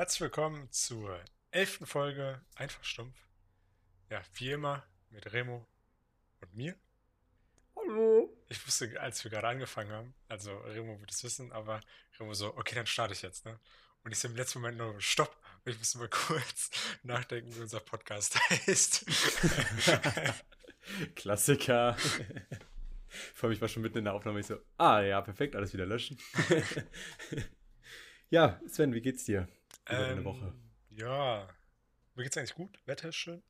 Herzlich willkommen zur elften Folge Einfach Stumpf. Ja, wie immer mit Remo und mir. Hallo. Ich wusste, als wir gerade angefangen haben, also Remo wird es wissen, aber Remo so, okay, dann starte ich jetzt, ne? Und ich so im letzten Moment nur, stopp, ich muss mal kurz nachdenken, wie unser Podcast heißt. Klassiker. Vor allem, ich war schon mitten in der Aufnahme, ich so, ah ja, perfekt, alles wieder löschen. ja, Sven, wie geht's dir? Über ähm, deine Woche. Ja, mir geht's eigentlich gut, Wetter ist schön.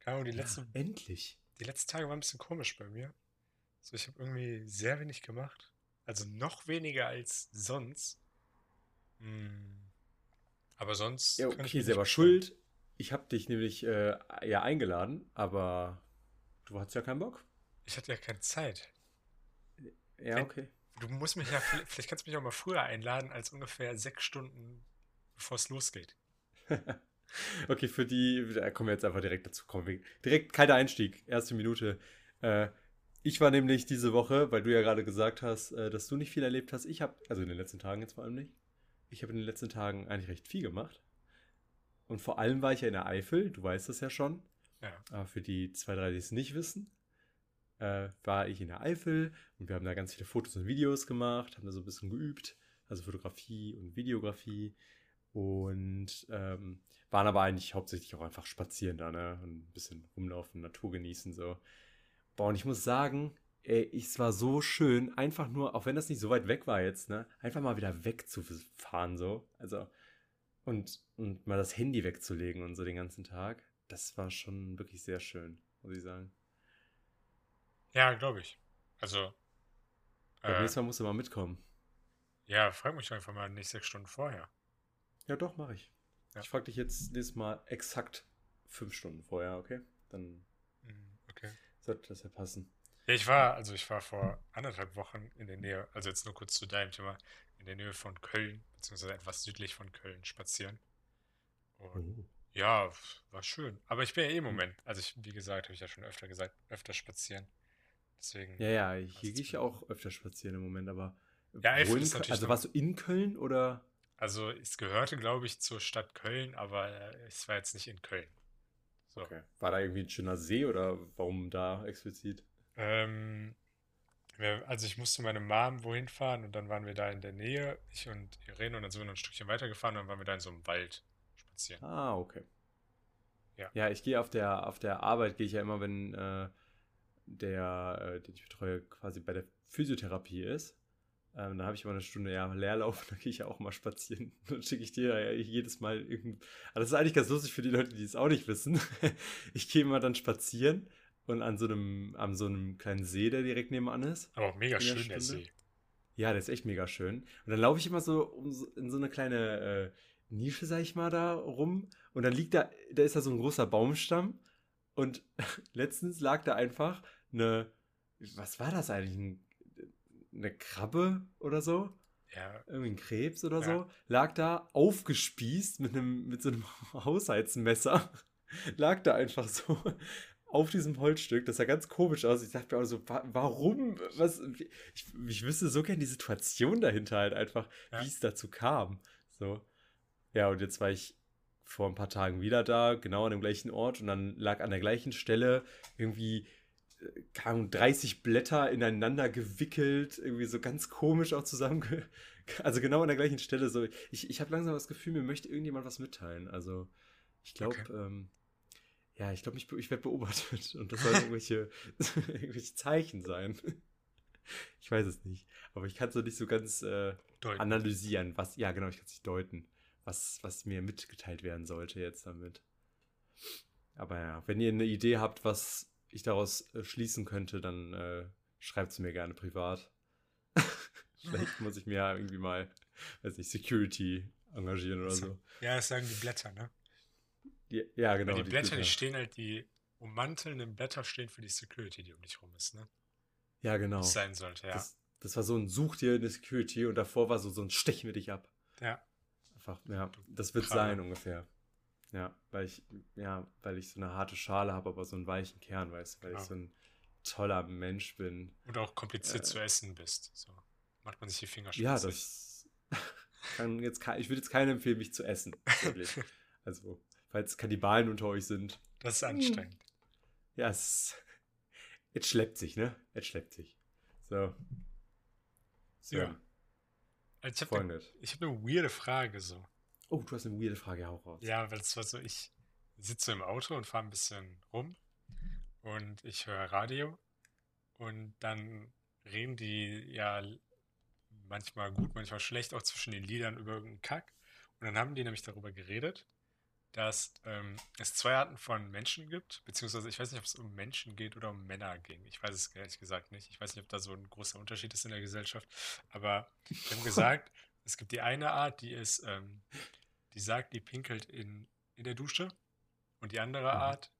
Keine Ahnung, die letzten, Ja, endlich. die letzten Tage waren ein bisschen komisch bei mir. So, ich habe irgendwie sehr wenig gemacht. Also noch weniger als sonst. Hm. Aber sonst Ja, okay, selber schuld. Ich habe dich nämlich äh, ja eingeladen, aber du hattest ja keinen Bock. Ich hatte ja keine Zeit. Ja, okay. Du musst mich ja, vielleicht kannst du mich auch mal früher einladen, als ungefähr sechs Stunden, bevor es losgeht. Okay, für die, da kommen wir jetzt einfach direkt dazu. Kommen wir, direkt kalter Einstieg, erste Minute. Äh, ich war nämlich diese Woche, weil du ja gerade gesagt hast, äh, dass du nicht viel erlebt hast. Ich habe, also in den letzten Tagen jetzt vor allem nicht. Ich habe in den letzten Tagen eigentlich recht viel gemacht. Und vor allem war ich ja in der Eifel, du weißt das ja schon. Ja. Aber für die zwei, drei, die es nicht wissen, äh, war ich in der Eifel und wir haben da ganz viele Fotos und Videos gemacht, haben da so ein bisschen geübt, also Fotografie und Videografie und ähm, waren aber eigentlich hauptsächlich auch einfach spazieren da, ne? Und ein bisschen rumlaufen, Natur genießen, so. Boah, und ich muss sagen, ey, es war so schön, einfach nur, auch wenn das nicht so weit weg war jetzt, ne? Einfach mal wieder wegzufahren, so. Also, und, und mal das Handy wegzulegen und so den ganzen Tag. Das war schon wirklich sehr schön, muss ich sagen. Ja, glaube ich. Also, Beim äh, nächsten Mal musst du mal mitkommen. ja, frag mich einfach mal nicht sechs Stunden vorher. Ja, doch, mache ich. Ja. Ich frage dich jetzt nächstes Mal exakt fünf Stunden vorher, okay? Dann Hm, Okay. sollte das ja passen. Ja, ich war, also ich war vor anderthalb Wochen in der Nähe, also jetzt nur kurz zu deinem Thema, in der Nähe von Köln, beziehungsweise etwas südlich von Köln spazieren. Und Oh. ja, war schön. Aber ich bin ja eh im Moment, also ich, wie gesagt, habe ich ja schon öfter gesagt, öfter spazieren. Deswegen, Ja, ja, hier gehe ich ja auch öfter spazieren im Moment, aber Ja, in ist natürlich also warst du in Köln oder? Also es gehörte, glaube ich, zur Stadt Köln, aber äh, es war jetzt nicht in Köln. So. Okay. War da irgendwie ein schöner See oder warum da explizit? Ähm, also ich musste meine Mom wohin fahren und dann waren wir da in der Nähe, ich und Irene, und dann sind wir noch ein Stückchen weitergefahren und dann waren wir da in so einem Wald spazieren. Ah, okay. Ja. Ja, ich gehe auf der, auf der Arbeit, gehe ich ja immer, wenn äh, der, äh, den ich betreue, quasi bei der Physiotherapie ist. Ähm, da habe ich immer eine Stunde ja, Leerlauf, da gehe ich ja auch mal spazieren. Dann schicke ich dir ja jedes Mal irgend. Aber das ist eigentlich ganz lustig für die Leute, die es auch nicht wissen. Ich gehe immer dann spazieren und an so einem, an so einem kleinen See, der direkt nebenan ist. Aber auch mega der schön, der Stunde? See. Ja, der ist echt mega schön. Und dann laufe ich immer so, um, so in so eine kleine äh, Nische, sag ich mal, da rum. Und dann liegt da, da ist da so ein großer Baumstamm. Und letztens lag da einfach eine, was war das eigentlich? Ein, eine Krabbe oder so? Ja, Irgendwie ein Krebs oder Ja. so? Lag da aufgespießt mit einem, mit so einem Haushaltsmesser. lag da einfach so auf diesem Holzstück. Das sah ganz komisch aus. Ich dachte mir auch so, wa warum? Was? Ich, ich wüsste so gern die Situation dahinter halt einfach, Ja. wie es dazu kam. So. Ja, und jetzt war ich vor ein paar Tagen wieder da, genau an dem gleichen Ort und dann lag an der gleichen Stelle irgendwie keine Ahnung, 30 Blätter ineinander gewickelt, irgendwie so ganz komisch auch zusammen. Also genau an der gleichen Stelle. So, ich, ich habe langsam das Gefühl, mir möchte irgendjemand was mitteilen. Also ich glaube, Okay. ähm, ja, ich glaube, ich, ich werde beobachtet und das sollen irgendwelche, irgendwelche Zeichen sein. Ich weiß es nicht. Aber ich kann es noch nicht so ganz äh, analysieren, was, ja genau, ich kann es nicht deuten, was, was mir mitgeteilt werden sollte jetzt damit. Aber ja, wenn ihr eine Idee habt, was ich daraus äh, schließen könnte, dann äh, schreibt es mir gerne privat. Vielleicht muss ich mir ja irgendwie mal, weiß nicht, Security engagieren oder so. Ja, das sagen die Blätter, ne? Ja, ja genau. Weil die Blätter, die Blätter. stehen halt, die ummantelnden Blätter stehen für die Security, die um dich rum ist, ne? Ja, genau. Das sein sollte, ja. Das, das war so ein Such dir eine Security und davor war so, so ein Stechen wir dich ab. Ja. Einfach, ja, das wird Krabbe. sein ungefähr. Ja, weil ich, ja, weil ich so eine harte Schale habe, aber so einen weichen Kern, weißt du, weil Genau. ich so ein toller Mensch bin. Und auch kompliziert Äh. zu essen bist. So. Macht man sich die Finger Ja, schmutzig. das. kann jetzt, ich würde jetzt keinen empfehlen, mich zu essen. Wirklich. also, falls Kannibalen unter euch sind. Das ist anstrengend. Ja, es, es schleppt sich, ne? Es schleppt sich. So. So. Ja. Also ich habe eine, hab eine weirde Frage so. Oh, du hast eine weirde Frage auch raus. Ja, weil es war so, ich sitze im Auto und fahre ein bisschen rum und ich höre Radio und dann reden die ja manchmal gut, manchmal schlecht, auch zwischen den Liedern über irgendeinen Kack. Und dann haben die nämlich darüber geredet, dass ähm, es zwei Arten von Menschen gibt, beziehungsweise ich weiß nicht, ob es um Menschen geht oder um Männer ging. Ich weiß es ehrlich gesagt nicht. Ich weiß nicht, ob da so ein großer Unterschied ist in der Gesellschaft. Aber die haben gesagt, es gibt die eine Art, die ist, ähm, die sagt, die pinkelt in, in der Dusche. Und die andere mhm. Art,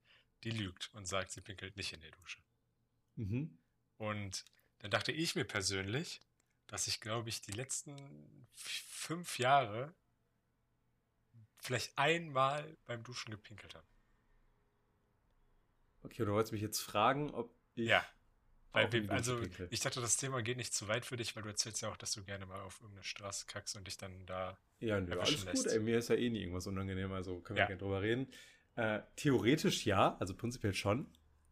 die lügt und sagt, sie pinkelt nicht in der Dusche. Mhm. Und dann dachte ich mir persönlich, dass ich, glaube ich, die letzten fünf Jahre vielleicht einmal beim Duschen gepinkelt habe. Okay, du wolltest mich jetzt fragen, ob ich. Ja. Weil wir, also, ich dachte, das Thema geht nicht zu weit für dich, weil du erzählst ja auch, dass du gerne mal auf irgendeine Straße kackst und dich dann da. Ja, nö, alles lässt. gut, ey, mir ist ja eh nie irgendwas unangenehm, also können wir ja. gerne drüber reden. Äh, theoretisch ja, also prinzipiell schon.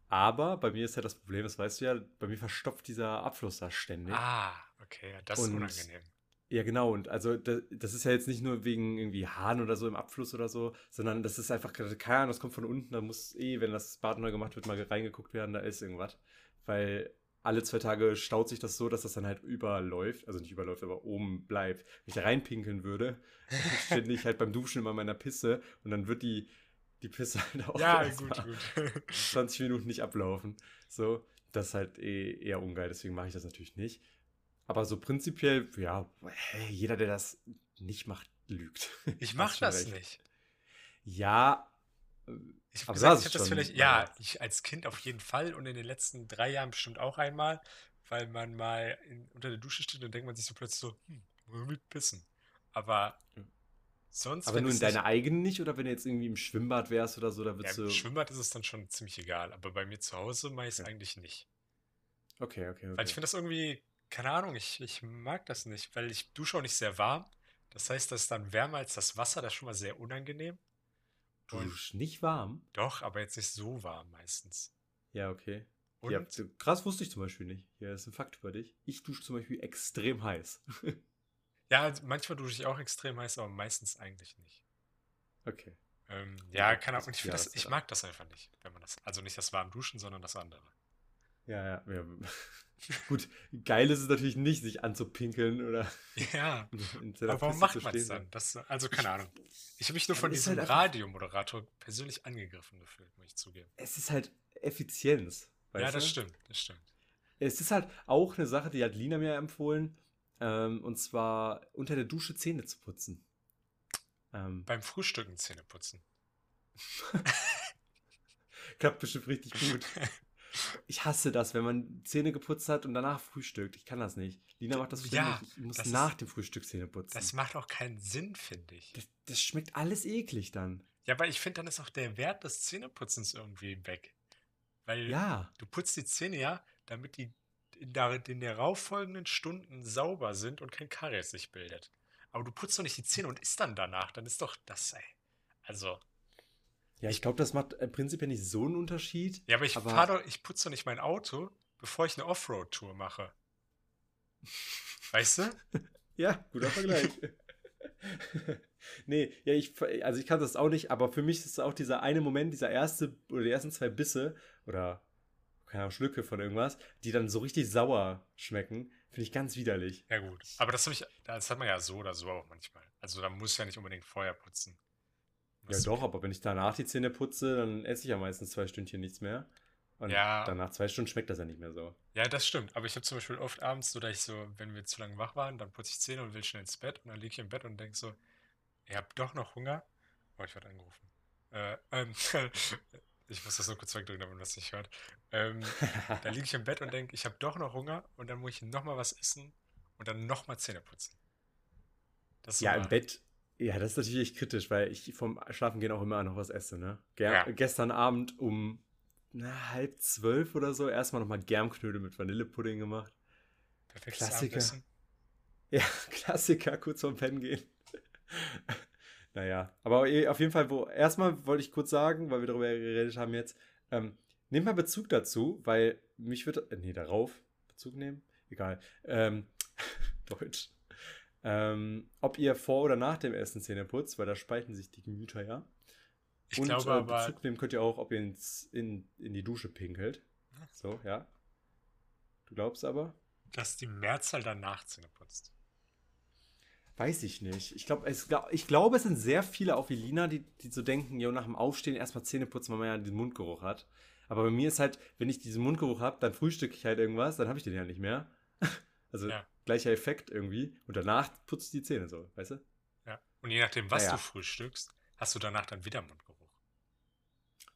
Aber bei mir ist ja das Problem, das weißt du ja, bei mir verstopft dieser Abfluss da ständig. Ah, okay, das und, ist unangenehm. Ja, genau. Und also das, das, ist ja jetzt nicht nur wegen irgendwie Haaren oder so im Abfluss oder so, sondern das ist einfach, keine Ahnung, das kommt von unten, da muss eh, wenn das Bad neu gemacht wird, mal reingeguckt werden, da ist irgendwas. Weil alle zwei Tage staut sich das so, dass das dann halt überläuft, also nicht überläuft, aber oben bleibt. Wenn ich da reinpinkeln würde, ständig halt beim Duschen immer meiner Pisse und dann wird die, die Pisse halt auch ja, gut, gut. 20 Minuten nicht ablaufen. So, das ist halt eh eher ungeil, deswegen mache ich das natürlich nicht. Aber so prinzipiell, ja, jeder, der das nicht macht, lügt. Ich mache das recht. nicht. Ja, ich habe gesagt, ich habe das vielleicht, ja, ich als Kind auf jeden Fall und in den letzten drei Jahren bestimmt auch einmal, weil man mal in, unter der Dusche steht und denkt man sich so plötzlich so, hm, will pissen. Aber Sonst, aber nur in deiner eigenen nicht oder wenn du jetzt irgendwie im Schwimmbad wärst oder so, da würdest ja, du. Im Schwimmbad ist es dann schon ziemlich egal, aber bei mir zu Hause mache ich es okay. eigentlich nicht. Okay, okay, okay. Weil ich finde das irgendwie, keine Ahnung, ich, ich mag das nicht, weil ich dusche auch nicht sehr warm. Das heißt, das ist dann wärmer als das Wasser, das ist schon mal sehr unangenehm. Du duschst nicht warm? Doch, aber jetzt nicht so warm meistens. Ja, okay. Und? Ja, krass wusste ich zum Beispiel nicht. Ja, das ist ein Fakt über dich. Ich dusche zum Beispiel extrem heiß. Ja, also manchmal dusche ich auch extrem heiß, aber meistens eigentlich nicht. Okay. Ähm, ja, ja, Ahnung. Und ich, das, ich mag das einfach nicht, wenn man das. Also nicht das warm Duschen, sondern das andere. Ja, ja. ja. Gut, geil ist es natürlich nicht, sich anzupinkeln oder. Ja. aber warum macht man es dann? Das, also keine Ahnung. Ich habe mich nur von diesem halt Radiomoderator persönlich angegriffen gefühlt, muss ich zugeben. Es ist halt Effizienz. ja, das du? stimmt, das stimmt. Es ist halt auch eine Sache, die hat Lina mir empfohlen. Ähm, und zwar unter der Dusche Zähne zu putzen. Ähm, Beim Frühstücken Zähne putzen. Klappt bestimmt richtig gut. Ich hasse das, wenn man Zähne geputzt hat und danach frühstückt. Ich kann das nicht. Lina macht das ja, Ich muss nach ist, dem Frühstück Zähne putzen. Das macht auch keinen Sinn, finde ich. Das, das, schmeckt alles eklig dann. Ja, weil ich finde, dann ist auch der Wert des Zähneputzens irgendwie weg. Weil ja. du putzt die Zähne ja, damit die in, der, in den darauffolgenden Stunden sauber sind und kein Karies sich bildet. Aber du putzt doch nicht die Zähne und isst dann danach. Dann ist doch das, ey. Also. Ja, ich glaube, das macht im Prinzip ja nicht so einen Unterschied. Ja, aber ich aber doch, ich putze doch nicht mein Auto, bevor ich eine Offroad-Tour mache. Weißt du? ja, guter Vergleich. nee, ja, ich, also ich kann das auch nicht, aber für mich ist auch dieser eine Moment, dieser erste oder die ersten zwei Bisse oder keine Ahnung, Schlücke von irgendwas, die dann so richtig sauer schmecken, finde ich ganz widerlich. Ja, gut. Aber das, ich, das hat man ja so oder so auch manchmal. Also da muss ja nicht unbedingt vorher putzen. Ja, doch, aber wenn ich danach die Zähne putze, dann esse ich ja meistens zwei Stündchen nichts mehr. Und ja. danach zwei Stunden schmeckt das ja nicht mehr so. Ja, das stimmt. Aber ich habe zum Beispiel oft abends so, dass ich so, wenn wir zu lange wach waren, dann putze ich Zähne und will schnell ins Bett. Und dann liege ich im Bett und denke so, ihr habt doch noch Hunger. Oh, ich werde angerufen. Äh, ähm, ich muss das nur kurz wegdrücken, damit man das nicht hört. Ähm, da liege ich im Bett und denke, ich habe doch noch Hunger und dann muss ich nochmal was essen und dann nochmal Zähne putzen. ja, im Bett, ja, das ist natürlich echt kritisch, weil ich vom Schlafen gehen auch immer noch was esse, ne? Ger ja. Gestern Abend um na, halb zwölf oder so erstmal nochmal Germknödel mit Vanillepudding gemacht. Perfektes Klassiker. Abendessen. Ja, Klassiker, kurz vorm Pennen gehen. naja, aber eh, auf jeden Fall, wo erstmal wollte ich kurz sagen, weil wir darüber geredet haben jetzt, ähm, nehmt mal Bezug dazu, weil mich wird, äh, nee, darauf Bezug nehmen, egal, ähm, Deutsch. Ähm, ob ihr vor oder nach dem Essen Zähne putzt, weil da spalten sich die Gemüter ja. Ich Und glaube äh, Bezug nehmen könnt ihr auch, ob ihr ins, in, in die Dusche pinkelt. So, ja. Du glaubst aber? dass die Mehrzahl danach Zähne putzt. Weiß ich nicht. Ich, glaub, es, glaub- ich glaube, es sind sehr viele, auch wie Lina, die, die so denken, jo, nach dem Aufstehen erstmal Zähne putzen, weil man ja den Mundgeruch hat. Aber bei mir ist halt, wenn ich diesen Mundgeruch habe, dann frühstücke ich halt irgendwas, dann habe ich den ja nicht mehr. Also Ja. Gleicher Effekt irgendwie. Und danach putze ich die Zähne so, weißt du? Ja. Und je nachdem, was Naja. du frühstückst, hast du danach dann wieder Mundgeruch.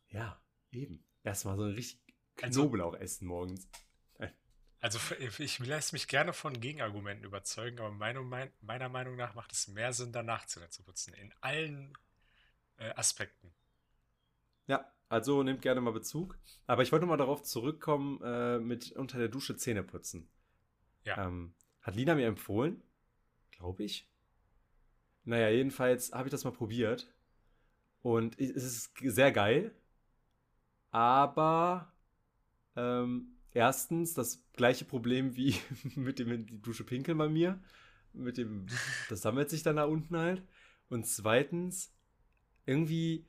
Ja, eben. Erstmal so ein richtig Also- Knoblauch essen morgens. Also ich lasse mich gerne von Gegenargumenten überzeugen, aber meine, mein, meiner Meinung nach macht es mehr Sinn, danach Zähne zu putzen. In allen äh, Aspekten. Ja, also nehmt gerne mal Bezug. Aber ich wollte mal darauf zurückkommen, äh, mit unter der Dusche Zähne putzen. Ja. Ähm, hat Lina mir empfohlen, glaube ich. Naja, jedenfalls habe ich das mal probiert. Und es ist sehr geil. Aber ähm, erstens das gleiche Problem wie mit dem in die Dusche pinkeln bei mir. Mit dem, das sammelt sich dann da unten halt. Und zweitens, irgendwie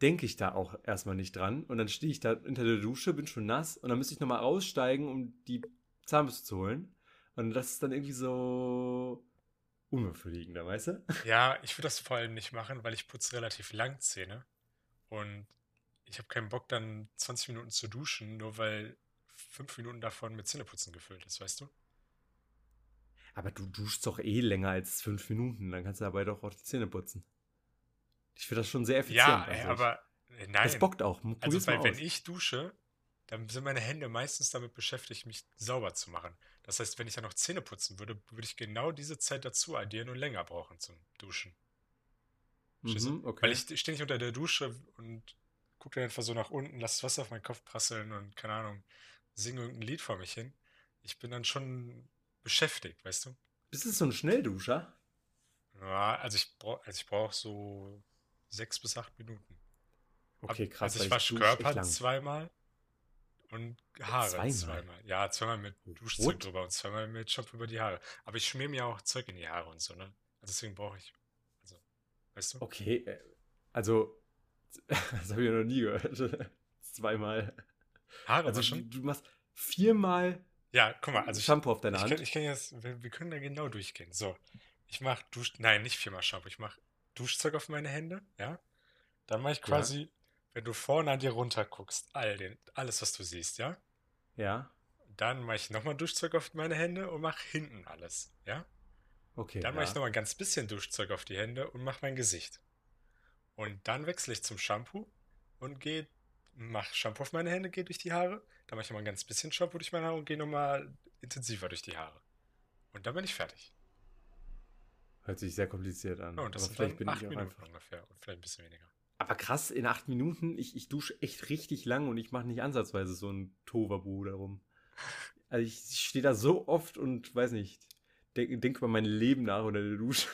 denke ich da auch erstmal nicht dran. Und dann stehe ich da unter der Dusche, bin schon nass und dann müsste ich nochmal aussteigen, um die Zahnbürste zu holen. Und das ist dann irgendwie so unbefriedigender, weißt du? Ja, ich würde das vor allem nicht machen, weil ich putze relativ lang Zähne. Und ich habe keinen Bock, dann 20 Minuten zu duschen, nur weil fünf Minuten davon mit Zähneputzen gefüllt ist, weißt du? Aber du duschst doch eh länger als fünf Minuten, dann kannst du dabei doch auch die Zähne putzen. Ich finde das schon sehr effizient. Ja, ey, eigentlich. aber äh, Das nein. bockt auch. Also, Probier's weil mal wenn ich dusche, dann sind meine Hände meistens damit beschäftigt, mich sauber zu machen. Das heißt, wenn ich dann noch Zähne putzen würde, würde ich genau diese Zeit dazu addieren und länger brauchen zum Duschen. Mhm, okay. Weil ich stehe nicht unter der Dusche und gucke dann einfach so nach unten, lasse das Wasser auf meinen Kopf prasseln und keine Ahnung, singe irgendein Lied vor mich hin. Ich bin dann schon beschäftigt, weißt du? Bist du so ein Schnellduscher? Ja, also ich brauche also ich brauch so sechs bis acht Minuten. Okay, krass. Also ich wasche Körper zweimal und Haare zweimal? zweimal. Ja, zweimal mit? Duschzeug drüber und zweimal mit Shampoo über die Haare. Aber ich schmier mir auch Zeug in die Haare und so, ne? Also deswegen brauche ich, also, weißt du? Okay, äh, also, das habe ich ja noch nie gehört. Zweimal. Haare Also, waschen? du, machst viermal Ja, guck mal, also ich, Shampoo auf deiner ich, Hand. kann, ich kann jetzt, wir, wir können da genau durchgehen. So, ich mache Dusch, nein, nicht viermal Shampoo, ich mache Duschzeug auf meine Hände, ja? Dann mache ich Ja. Wenn du vorne an dir runter guckst, all den, alles, was du siehst, ja? Ja, Dann mache ich nochmal Duschzeug auf meine Hände und mache hinten alles, ja? okay. Dann mache ich ja. nochmal ein ganz bisschen Duschzeug auf die Hände und mache mein Gesicht. Und dann wechsle ich zum Shampoo und gehe, mache Shampoo auf meine Hände, gehe durch die Haare. Dann mache ich nochmal ein ganz bisschen Shampoo durch meine Haare und gehe nochmal intensiver durch die Haare. Und dann bin ich fertig. Hört sich sehr kompliziert an. Ja, und das aber sind vielleicht bin acht ich auch Minuten einfach. ungefähr und vielleicht ein bisschen weniger. Aber krass, in acht Minuten, ich, ich dusche echt richtig lang und ich mache nicht ansatzweise so ein Tovabu darum. Also ich stehe da so oft und weiß nicht, denke denk über mein Leben nach unter der Dusche.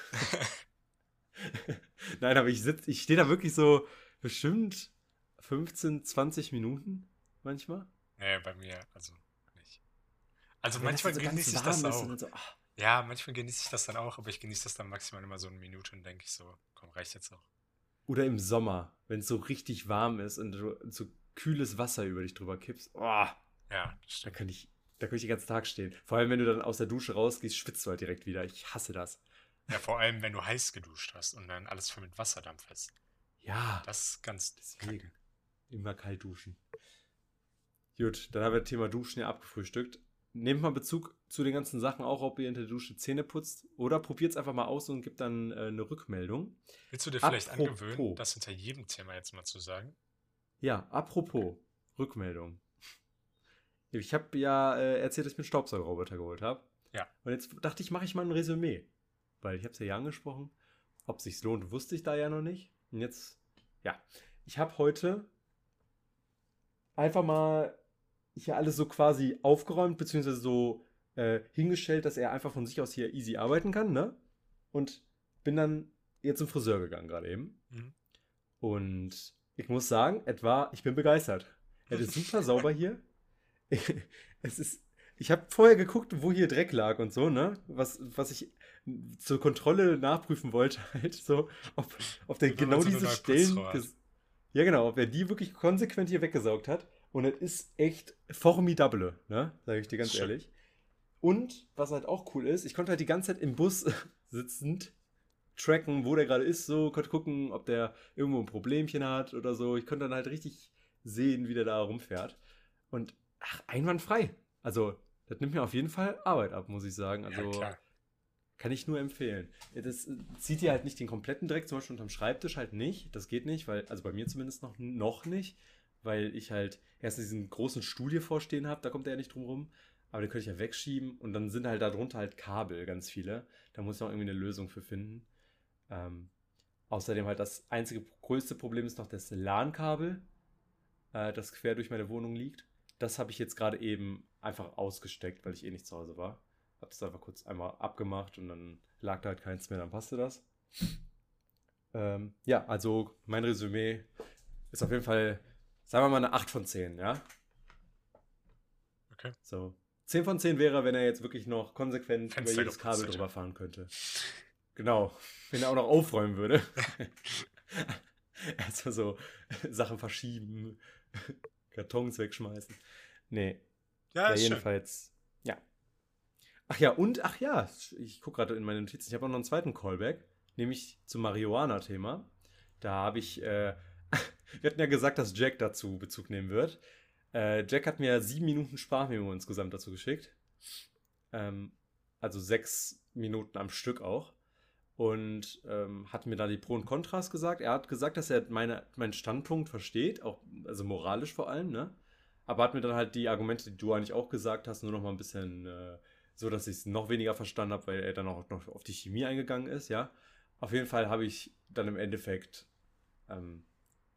Nein, aber ich sitz, ich stehe da wirklich so bestimmt 15, 20 Minuten manchmal. Nee, bei mir, also nicht. Also das manchmal so genieße ich das auch. so, ah. Ja, manchmal genieße ich das dann auch, aber ich genieße das dann maximal immer so eine Minute und denke ich so, komm, reicht jetzt auch. Oder im Sommer, wenn es so richtig warm ist und du so kühles Wasser über dich drüber kippst. Oh, Ja, da könnte ich, da könnte ich den ganzen Tag stehen. Vor allem, wenn du dann aus der Dusche rausgehst, schwitzt du halt direkt wieder. Ich hasse das. Ja, vor allem, wenn du heiß geduscht hast und dann alles voll mit Wasserdampf ist. Ja, Das ist ganz deswegen. kacke. Immer kalt duschen. Gut, dann haben wir das Thema Duschen ja abgefrühstückt. Nehmt mal Bezug zu den ganzen Sachen, auch ob ihr in der Dusche Zähne putzt. Oder probiert es einfach mal aus und gebt dann äh, eine Rückmeldung. Willst du dir vielleicht Apropos. angewöhnen, das hinter jedem Thema jetzt mal zu sagen? Ja, apropos Rückmeldung. Ich habe ja äh, erzählt, dass ich mir einen Staubsaugerroboter geholt habe. Ja. Und jetzt dachte ich, mache ich mal ein Resümee. Weil ich habe es ja, ja angesprochen. Ob sich's lohnt, wusste ich da ja noch nicht. Und jetzt, ja. Ich habe heute einfach mal hier alles so quasi aufgeräumt, beziehungsweise so äh, hingestellt, dass er einfach von sich aus hier easy arbeiten kann, ne? Und bin dann jetzt zum Friseur gegangen gerade eben. Mhm. Und ich muss sagen, etwa, ich bin begeistert. Er ist super sauber hier. es ist, ich habe vorher geguckt, wo hier Dreck lag und so, ne? Was, was ich zur Kontrolle nachprüfen wollte, halt so, ob, ob der genau diese Stellen. Ja, genau, ob er die wirklich konsequent hier weggesaugt hat. Und es ist echt formidable, ne? Sage ich dir ganz Schön. ehrlich. Und was halt auch cool ist, ich konnte halt die ganze Zeit im Bus sitzend tracken, wo der gerade ist, so, konnte gucken, ob der irgendwo ein Problemchen hat oder so. Ich konnte dann halt richtig sehen, wie der da rumfährt. Und ach, einwandfrei. Also, das nimmt mir auf jeden Fall Arbeit ab, muss ich sagen. Also, ja, klar. kann ich nur empfehlen. Das äh, zieht dir halt nicht den kompletten Dreck, zum Beispiel unterm Schreibtisch halt nicht. Das geht nicht, weil, also bei mir zumindest noch, noch nicht, weil ich halt erst diesen großen Stuhl hier vorstehen habe, da kommt er ja nicht drum rum. Aber den könnte ich ja wegschieben und dann sind halt darunter halt Kabel, ganz viele. Da muss ich noch irgendwie eine Lösung für finden. Ähm, außerdem halt das einzige größte Problem ist noch das LAN-Kabel, äh, das quer durch meine Wohnung liegt. Das habe ich jetzt gerade eben einfach ausgesteckt, weil ich eh nicht zu Hause war. Hab das einfach kurz einmal abgemacht und dann lag da halt keins mehr, dann passte das. Ähm, ja, also mein Resümee ist auf jeden Fall, sagen wir mal, eine 8 von 10, ja? Okay. So. 10 von 10 wäre, wenn er jetzt wirklich noch konsequent Fenster über jedes Kabel drüber fahren könnte. Genau. Wenn er auch noch aufräumen würde. Erstmal so Sachen verschieben, Kartons wegschmeißen. Nee, Ja, ja, ist schön. jedenfalls, ja. Ach ja, und, ach ja, ich gucke gerade in meine Notizen, ich habe auch noch einen zweiten Callback, nämlich zum Marihuana-Thema. Da habe ich, äh, wir hatten ja gesagt, dass Jack dazu Bezug nehmen wird. Äh, Jack hat mir sieben Minuten Sprachmemo insgesamt dazu geschickt. Ähm, also sechs Minuten am Stück auch. Und ähm, hat mir da die Pro und Kontras gesagt. Er hat gesagt, dass er meine, meinen Standpunkt versteht, auch, also moralisch vor allem, ne? Aber hat mir dann halt die Argumente, die du eigentlich auch gesagt hast, nur noch mal ein bisschen äh, so, dass ich es noch weniger verstanden habe, weil er dann auch noch auf die Chemie eingegangen ist, ja. Auf jeden Fall habe ich dann im Endeffekt ähm,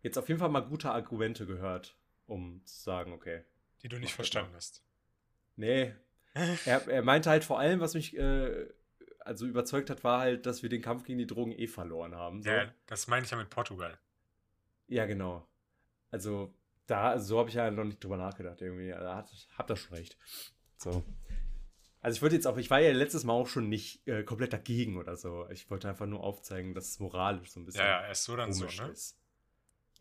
jetzt auf jeden Fall mal gute Argumente gehört, um zu sagen, okay. Die du nicht das verstanden hast. Nee, er, er meinte halt vor allem, was mich äh, also überzeugt hat, war halt, dass wir den Kampf gegen die Drogen eh verloren haben. So. Ja, das meine ich ja mit Portugal. Ja, genau. Also, da, so habe ich ja noch nicht drüber nachgedacht, irgendwie. Da hat, habt ihr schon recht. So. Also, ich wollte jetzt auch, ich war ja letztes Mal auch schon nicht äh, komplett dagegen oder so. Ich wollte einfach nur aufzeigen, dass es moralisch so ein bisschen Ja, ja, erst so, dann so, ne? ist.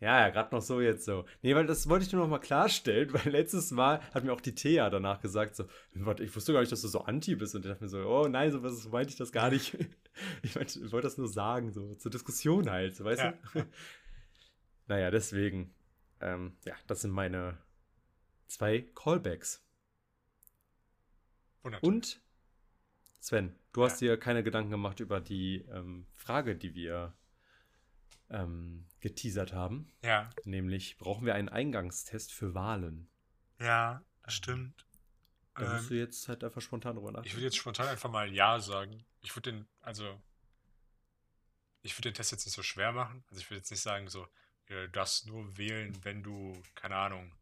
Ja, ja, gerade noch so jetzt so. Nee, weil das wollte ich nur noch mal klarstellen, weil letztes Mal hat mir auch die Thea danach gesagt so, warte, ich wusste gar nicht, dass du so anti bist und ich dachte mir so, oh nein, so was meinte ich das gar nicht. Ich, meinte, ich wollte das nur sagen, so zur Diskussion halt, so, weißt Ja. du? naja, deswegen, ähm, ja, das sind meine zwei Callbacks. Wundertoll. Und Sven, du hast Ja. dir keine Gedanken gemacht über die ähm, Frage, die wir ähm, geteasert haben. Ja, Nämlich, brauchen wir einen Eingangstest für Wahlen? ja, das stimmt. Da musst du Ähm, jetzt halt einfach spontan drüber ich nachdenken. würde jetzt spontan einfach mal Ja sagen. Ich würde den, also, ich würde den Test jetzt nicht so schwer machen. Also ich würde jetzt nicht sagen, so, äh, du darfst nur wählen, wenn du, keine Ahnung,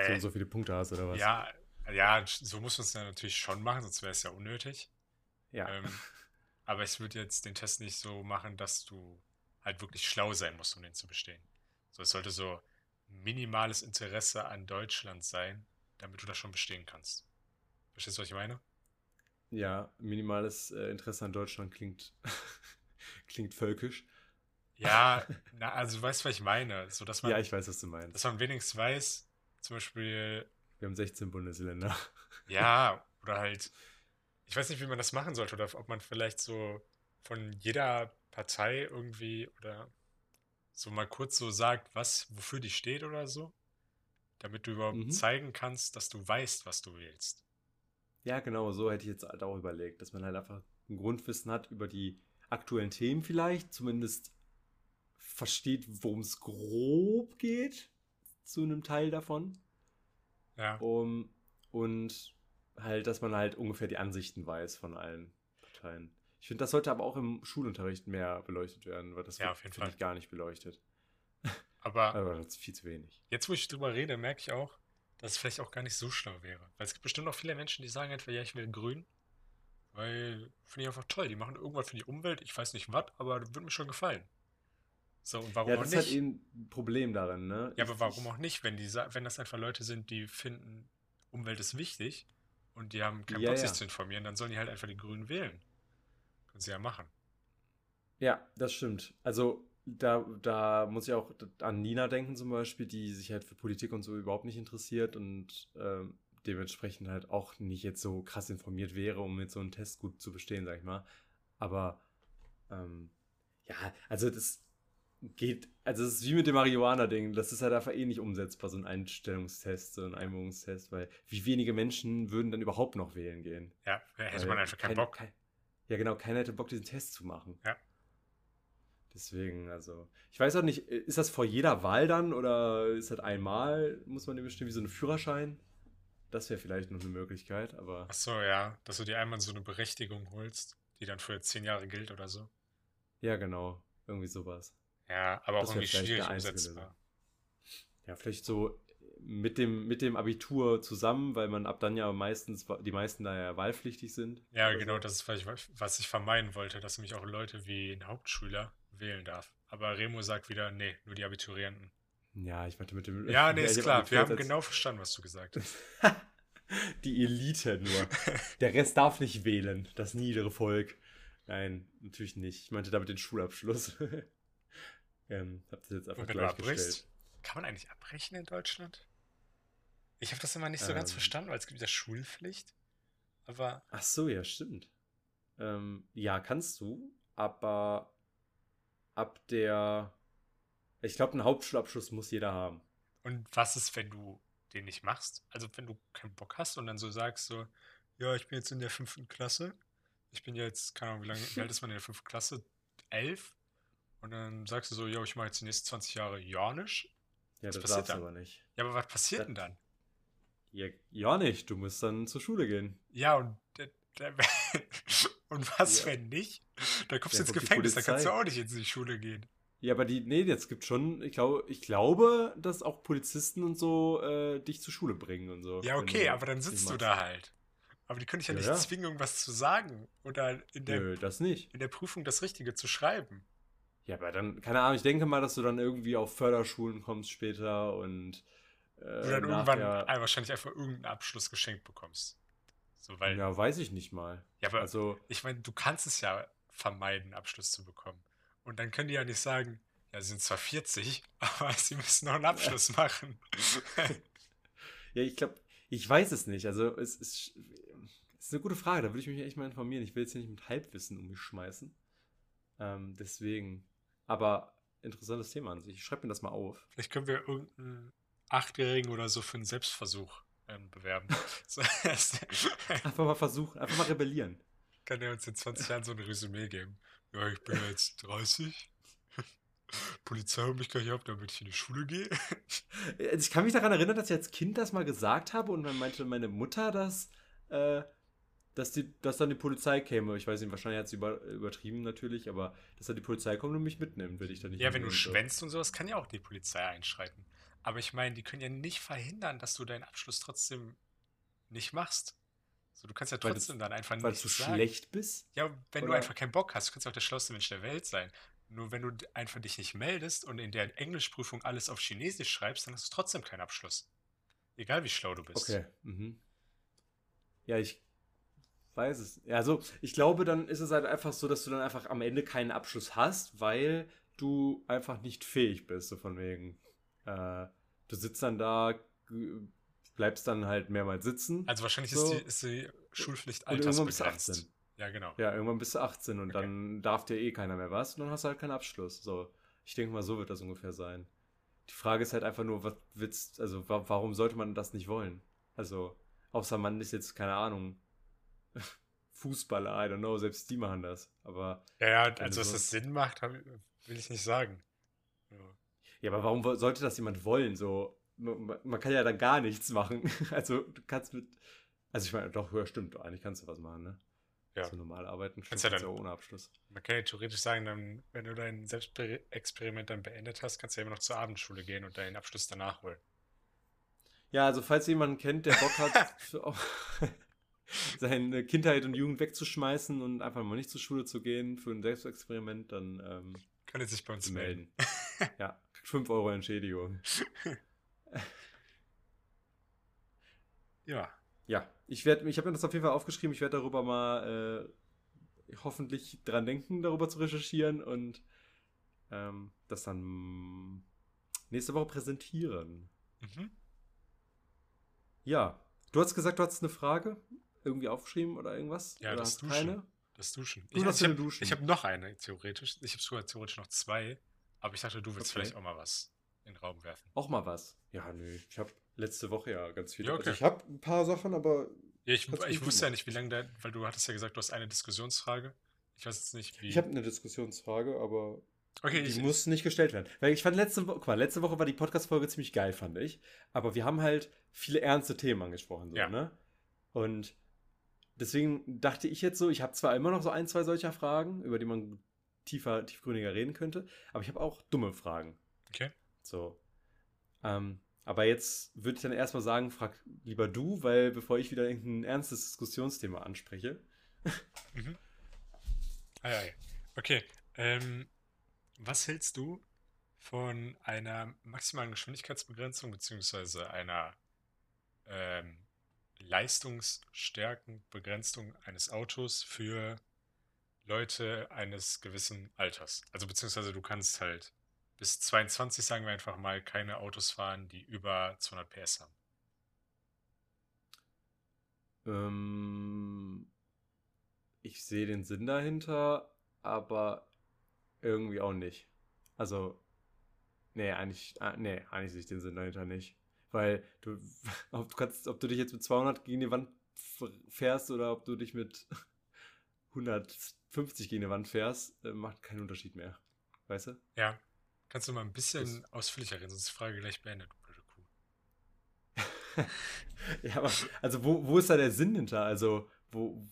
So äh, und so viele Punkte hast oder was? ja, ja, so muss man es dann natürlich schon machen, sonst wäre es ja unnötig. Ja. Ähm, aber ich würde jetzt den Test nicht so machen, dass du halt wirklich schlau sein musst, um den zu bestehen. So, es sollte so minimales Interesse an Deutschland sein, damit du das schon bestehen kannst. Verstehst du, was ich meine? Ja, minimales äh, Interesse an Deutschland klingt, klingt völkisch. Ja, na, also du weißt, was ich meine. So, dass man, Ja, ich weiß, was du meinst. dass man wenigstens weiß, zum Beispiel, Wir haben 16 Bundesländer. ja, oder halt, ich weiß nicht, wie man das machen sollte, oder ob man vielleicht so von jeder Partei irgendwie oder so mal kurz so sagt, was, wofür die steht oder so, damit du überhaupt Mhm. zeigen kannst, dass du weißt, was du wählst. Ja, genau, so hätte ich jetzt halt auch überlegt, dass man halt einfach ein Grundwissen hat über die aktuellen Themen vielleicht, zumindest versteht, worum es grob geht, zu einem Teil davon. Ja, Um, und halt, dass man halt ungefähr die Ansichten weiß von allen Parteien. Ich finde, das sollte aber auch im Schulunterricht mehr beleuchtet werden, weil das Ja, finde ich, gar nicht beleuchtet. aber Aber das ist viel zu wenig. jetzt, wo ich drüber rede, merke ich auch, dass es vielleicht auch gar nicht so schlau wäre. Weil es gibt bestimmt auch viele Menschen, die sagen einfach, ja, ich will grün. Weil finde ich einfach toll. Die machen irgendwas für die Umwelt. Ich weiß nicht was, aber das würde mir schon gefallen. So, und warum Ja, auch das ist halt nicht? eben ein Problem darin, ne? Ja, aber warum auch nicht, wenn die, wenn das einfach Leute sind, die finden, Umwelt ist wichtig und die haben keinen ja, Bock, sich ja. zu informieren, dann sollen die halt einfach die Grünen wählen. Können sie ja machen. Ja, das stimmt. Also da, da muss ich auch an Nina denken zum Beispiel, die sich halt für Politik und so überhaupt nicht interessiert und ähm, dementsprechend halt auch nicht jetzt so krass informiert wäre, um jetzt so einen Test gut zu bestehen, sag ich mal. Aber ähm, ja, also das geht, also es ist wie mit dem Marihuana-Ding, das ist halt einfach eh nicht umsetzbar, so ein Einstellungstest, so ein Einwohnungstest, weil wie wenige Menschen würden dann überhaupt noch wählen gehen? Ja, hätte Weil man einfach keinen kein- Bock. kein- ja, genau, keiner hätte Bock, diesen Test zu machen. Ja. Deswegen, also, ich weiß auch nicht, ist das vor jeder Wahl dann oder ist das einmal, muss man den bestimmen, wie so ein Führerschein? Das wäre vielleicht noch eine Möglichkeit, aber Ach so, ja, dass du dir einmal so eine Berechtigung holst, die dann für zehn Jahre gilt oder so. ja, genau, irgendwie sowas. Ja, aber auch Das irgendwie vielleicht schwierig umsetzbar. Ja, vielleicht so mit dem, mit dem Abitur zusammen, weil man ab dann ja meistens, die meisten da ja wahlpflichtig sind. Ja, genau, so. das ist, ich, was ich vermeiden wollte, dass nämlich auch Leute wie ein Hauptschüler wählen darf. Aber Remo sagt wieder, nee, nur die Abiturienten. Ja, ich meinte mit dem. Ja, nee, ist klar. Wir haben genau verstanden, was du gesagt hast. Die Elite nur. Der Rest darf nicht wählen. Das niedere Volk. Nein, natürlich nicht. Ich meinte damit den Schulabschluss. ähm, hab das jetzt einfach wenn gleichgestellt. abbrichst, kann man eigentlich abbrechen in Deutschland? Ich habe das immer nicht so ganz Ähm. verstanden, weil es gibt ja Schulpflicht. Aber Ach so, ja, stimmt. Ähm, ja, kannst du, aber ab der. Ich glaube, einen Hauptschulabschluss muss jeder haben. und was ist, wenn du den nicht machst? Also wenn du keinen Bock hast und dann so sagst so, ja, ich bin jetzt in der fünften Klasse. Ich bin jetzt, keine Ahnung, wie lange wie alt ist man in der fünften Klasse? Elf? Und dann sagst du so, ja, ich mache jetzt die nächsten 20 Jahre ja nicht. Ja, Was das passiert du dann? aber nicht. Ja, aber was passiert Das- denn dann? Ja, ja, nicht. Du musst dann zur Schule gehen. Ja, und, äh, der- und was, Ja. wenn nicht? Dann kommst du Ja, ins kommt die Gefängnis, dann kannst du auch nicht in die Schule gehen. Ja, aber die, nee, jetzt gibt schon, ich glaube, ich glaube, dass auch Polizisten und so äh, dich zur Schule bringen und so. Ja, okay, du aber dann sitzt du da halt. Aber die können dich ja Ja, nicht ja. zwingen, irgendwas zu sagen oder in der, Nö, das nicht. in der Prüfung das Richtige zu schreiben. Ja, aber dann, keine Ahnung, ich denke mal, dass du dann irgendwie auf Förderschulen kommst später und äh, Du dann irgendwann äh, wahrscheinlich einfach irgendeinen Abschluss geschenkt bekommst. So, weil, ja, Ja, weiß ich nicht mal. aber Also, ich meine, du kannst es ja vermeiden, Abschluss zu bekommen. Und dann können die ja nicht sagen, ja, sie sind zwar 40, aber sie müssen noch einen Abschluss machen. ja, ich glaube, ich weiß es nicht. Also, es ist, es ist eine gute Frage, da würde ich mich echt mal informieren. Ich will jetzt hier nicht mit Halbwissen um mich schmeißen. Ähm, deswegen. Aber interessantes Thema an sich. Ich schreibe mir das mal auf. Vielleicht können wir irgendeinen Achtjährigen oder so für einen Selbstversuch ähm, bewerben. Einfach mal versuchen, einfach mal rebellieren. kann er uns in 20 Jahren so ein Resümee geben. Ja, ich bin jetzt 30. Polizei holt mich gleich ab, damit ich in die Schule gehe. Also Ich kann mich daran erinnern, dass ich als Kind das mal gesagt habe und dann meinte meine Mutter, dass, äh, dass, die, dass dann die Polizei käme. Ich weiß nicht, wahrscheinlich hat sie über, übertrieben natürlich, aber dass dann die Polizei kommt und mich mitnimmt, wenn ich dann nicht Ja, wenn du schwänzt und sowas, kann ja auch die Polizei einschreiten. Aber ich meine, die können ja nicht verhindern, dass du deinen Abschluss trotzdem nicht machst. So, du kannst ja Weil du- trotzdem dann einfach Weil nicht du sagen. schlecht bist? Ja, wenn du Oder- einfach keinen Bock hast, du kannst ja auch der schlauste Mensch der Welt sein. Nur wenn du einfach dich nicht meldest und in der Englischprüfung alles auf Chinesisch schreibst, dann hast du trotzdem keinen Abschluss. Egal wie schlau du bist. Okay. Mhm. Ja, ich weiß es. Ja, Also, ich glaube, dann ist es halt einfach so, dass du dann einfach am Ende keinen Abschluss hast, weil du einfach nicht fähig bist, so von wegen. Äh, du sitzt dann da, bleibst dann halt mehrmals sitzen. Also wahrscheinlich So. ist, die, ist die Schulpflicht Und irgendwann bist du altersbegrenzt. 18. Ja, genau. Ja, irgendwann bist du 18 und Okay. dann darf dir eh keiner mehr was und dann hast du halt keinen Abschluss. So, ich denke mal, so wird das ungefähr sein. Die Frage ist halt einfach nur, was willst, also wa warum sollte man das nicht wollen? Also, außer man ist jetzt, keine Ahnung, Fußballer, I don't know, selbst die machen das. Aber, Ja, ja, also dass das Sinn macht, will ich nicht sagen. Ja. ja, aber warum sollte das jemand wollen? So, man, man kann ja dann gar nichts machen. Also, du kannst mit, also ich meine, doch, ja, stimmt, eigentlich kannst du was machen, ne? Ja. So normal arbeiten, Kannst ja dann- ohne Abschluss. Man kann ja theoretisch sagen, dann, wenn du dein Selbstexperiment dann beendet hast, kannst du ja immer noch zur Abendschule gehen und deinen Abschluss danach holen. Ja, also falls jemanden kennt, der Bock hat, seine Kindheit und Jugend wegzuschmeißen und einfach mal nicht zur Schule zu gehen für ein Selbstexperiment, dann ähm, kann er sich bei uns melden. melden. ja, 5 Euro Entschädigung. ja. Ja, ich werde, ich habe mir das auf jeden Fall aufgeschrieben. Ich werde darüber mal äh, hoffentlich dran denken, darüber zu recherchieren und ähm, das dann nächste Woche präsentieren. Mhm. Ja, du hast gesagt, du hattest eine Frage irgendwie aufgeschrieben oder irgendwas? Ja, oder das Duschen. Keine? Das Duschen. Du ich, also ich habe hab noch eine, theoretisch. Ich habe sogar theoretisch noch zwei. Aber ich dachte, du willst okay. vielleicht auch mal was in den Raum werfen. Auch mal was? Ja, nö. Ich habe letzte Woche ja ganz viele. Ja, okay. also ich habe ein paar Sachen, aber. Ja, ich, ich wusste ja nicht, wie lange da, weil du hattest ja gesagt, du hast eine Diskussionsfrage. Ich weiß jetzt nicht, wie. Ich habe eine Diskussionsfrage, aber Okay, die ich, muss nicht gestellt werden. Weil ich fand letzte Woche, mal, letzte Woche war die Podcast-Folge ziemlich geil, fand ich. Aber wir haben halt viele ernste Themen angesprochen, so, ja. ne? Und deswegen dachte ich jetzt so, ich habe zwar immer noch so ein, zwei solcher Fragen, über die man tiefer, tiefgründiger reden könnte, aber ich habe auch dumme Fragen. Okay. So. Ähm, aber jetzt würde ich dann erstmal sagen, frag lieber du, weil bevor ich wieder irgendein ernstes Diskussionsthema anspreche. mhm. Ei, ei. Okay. Ähm, was hältst du von einer maximalen Geschwindigkeitsbegrenzung beziehungsweise einer ähm, Leistungsstärkenbegrenzung eines Autos für Leute eines gewissen Alters? Also beziehungsweise du kannst halt bis 22, sagen wir einfach mal, keine Autos fahren, die über 200 PS haben. Ähm, ich sehe den Sinn dahinter, aber irgendwie auch nicht. Also, nee, eigentlich, ah, nee, eigentlich sehe ich den Sinn dahinter nicht. Weil du, ob du kannst, ob du dich jetzt mit 200 gegen die Wand fährst oder ob du dich mit 150 gegen die Wand fährst, äh, macht keinen Unterschied mehr. Weißt du? Ja. Kannst du mal ein bisschen das ausführlicher reden, sonst ist die Frage gleich beendet, blöde Kuh. ja, aber, also wo, wo ist da der Sinn hinter? Also, wo,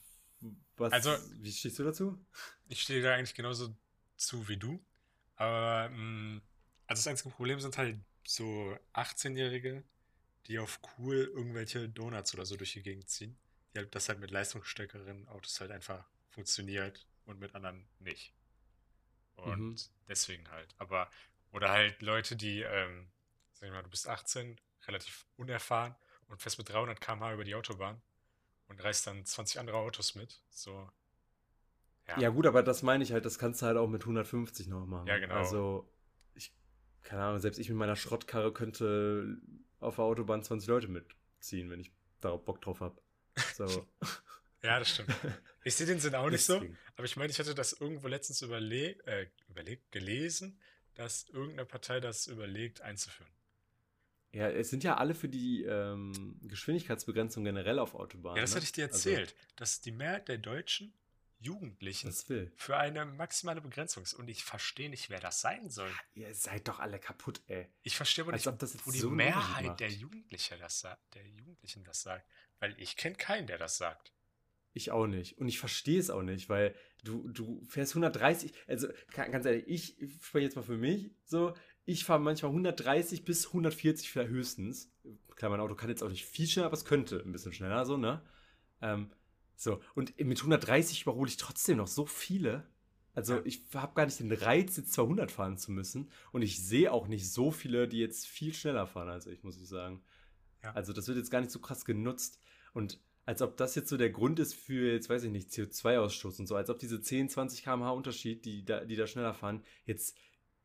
was, also, wie stehst du dazu? Ich stehe da eigentlich genauso zu wie du. Aber mh, mm, also das einzige Problem sind halt so 18-Jährige, die auf cool irgendwelche Donuts oder so durch die Gegend ziehen. Die halt, das halt mit leistungsstärkeren Autos halt einfach funktioniert und mit anderen nicht. Und mhm. deswegen halt. Aber, oder halt Leute, die, ähm, sag ich mal, du bist 18, relativ unerfahren und fährst mit 300 km/h über die Autobahn und reißt dann 20 andere Autos mit. So, ja. ja, gut, aber das meine ich halt, das kannst du halt auch mit 150 noch machen. Ja, genau. Also, keine Ahnung, selbst ich mit meiner Schrottkarre könnte auf der Autobahn 20 Leute mitziehen, wenn ich da Bock drauf habe. So. ja, das stimmt. Ich sehe den Sinn auch nicht so, aber ich meine, ich hatte das irgendwo letztens überle äh, überlegt, gelesen, dass irgendeine Partei das überlegt einzuführen. Ja, es sind ja alle für die ähm, Geschwindigkeitsbegrenzung generell auf Autobahnen. Ja, das ne? hatte ich dir also erzählt, also, dass die Mehrheit der Deutschen Jugendlichen für eine maximale Begrenzung ist. Und ich verstehe nicht, wer das sein soll. Ihr seid doch alle kaputt, ey. Ich verstehe aber nicht, ob das jetzt wo die so Mehrheit der, Jugendliche das der Jugendlichen das sagt. Weil ich kenne keinen, der das sagt. Ich auch nicht. Und ich verstehe es auch nicht, weil du, du fährst 130, also ganz ehrlich, ich spreche jetzt mal für mich so, ich fahre manchmal 130 bis 140 vielleicht höchstens. Klar, mein Auto kann jetzt auch nicht viel schneller, aber es könnte ein bisschen schneller so, ne? Ähm, so, und mit 130 überhole ich trotzdem noch so viele. Also ja. ich habe gar nicht den Reiz, jetzt 200 fahren zu müssen. Und ich sehe auch nicht so viele, die jetzt viel schneller fahren als ich, muss ich sagen. Ja. Also das wird jetzt gar nicht so krass genutzt. Und als ob das jetzt so der Grund ist für, jetzt weiß ich nicht, CO2-Ausstoß und so, als ob diese 10, 20 km/h Unterschied, die da, die da schneller fahren, jetzt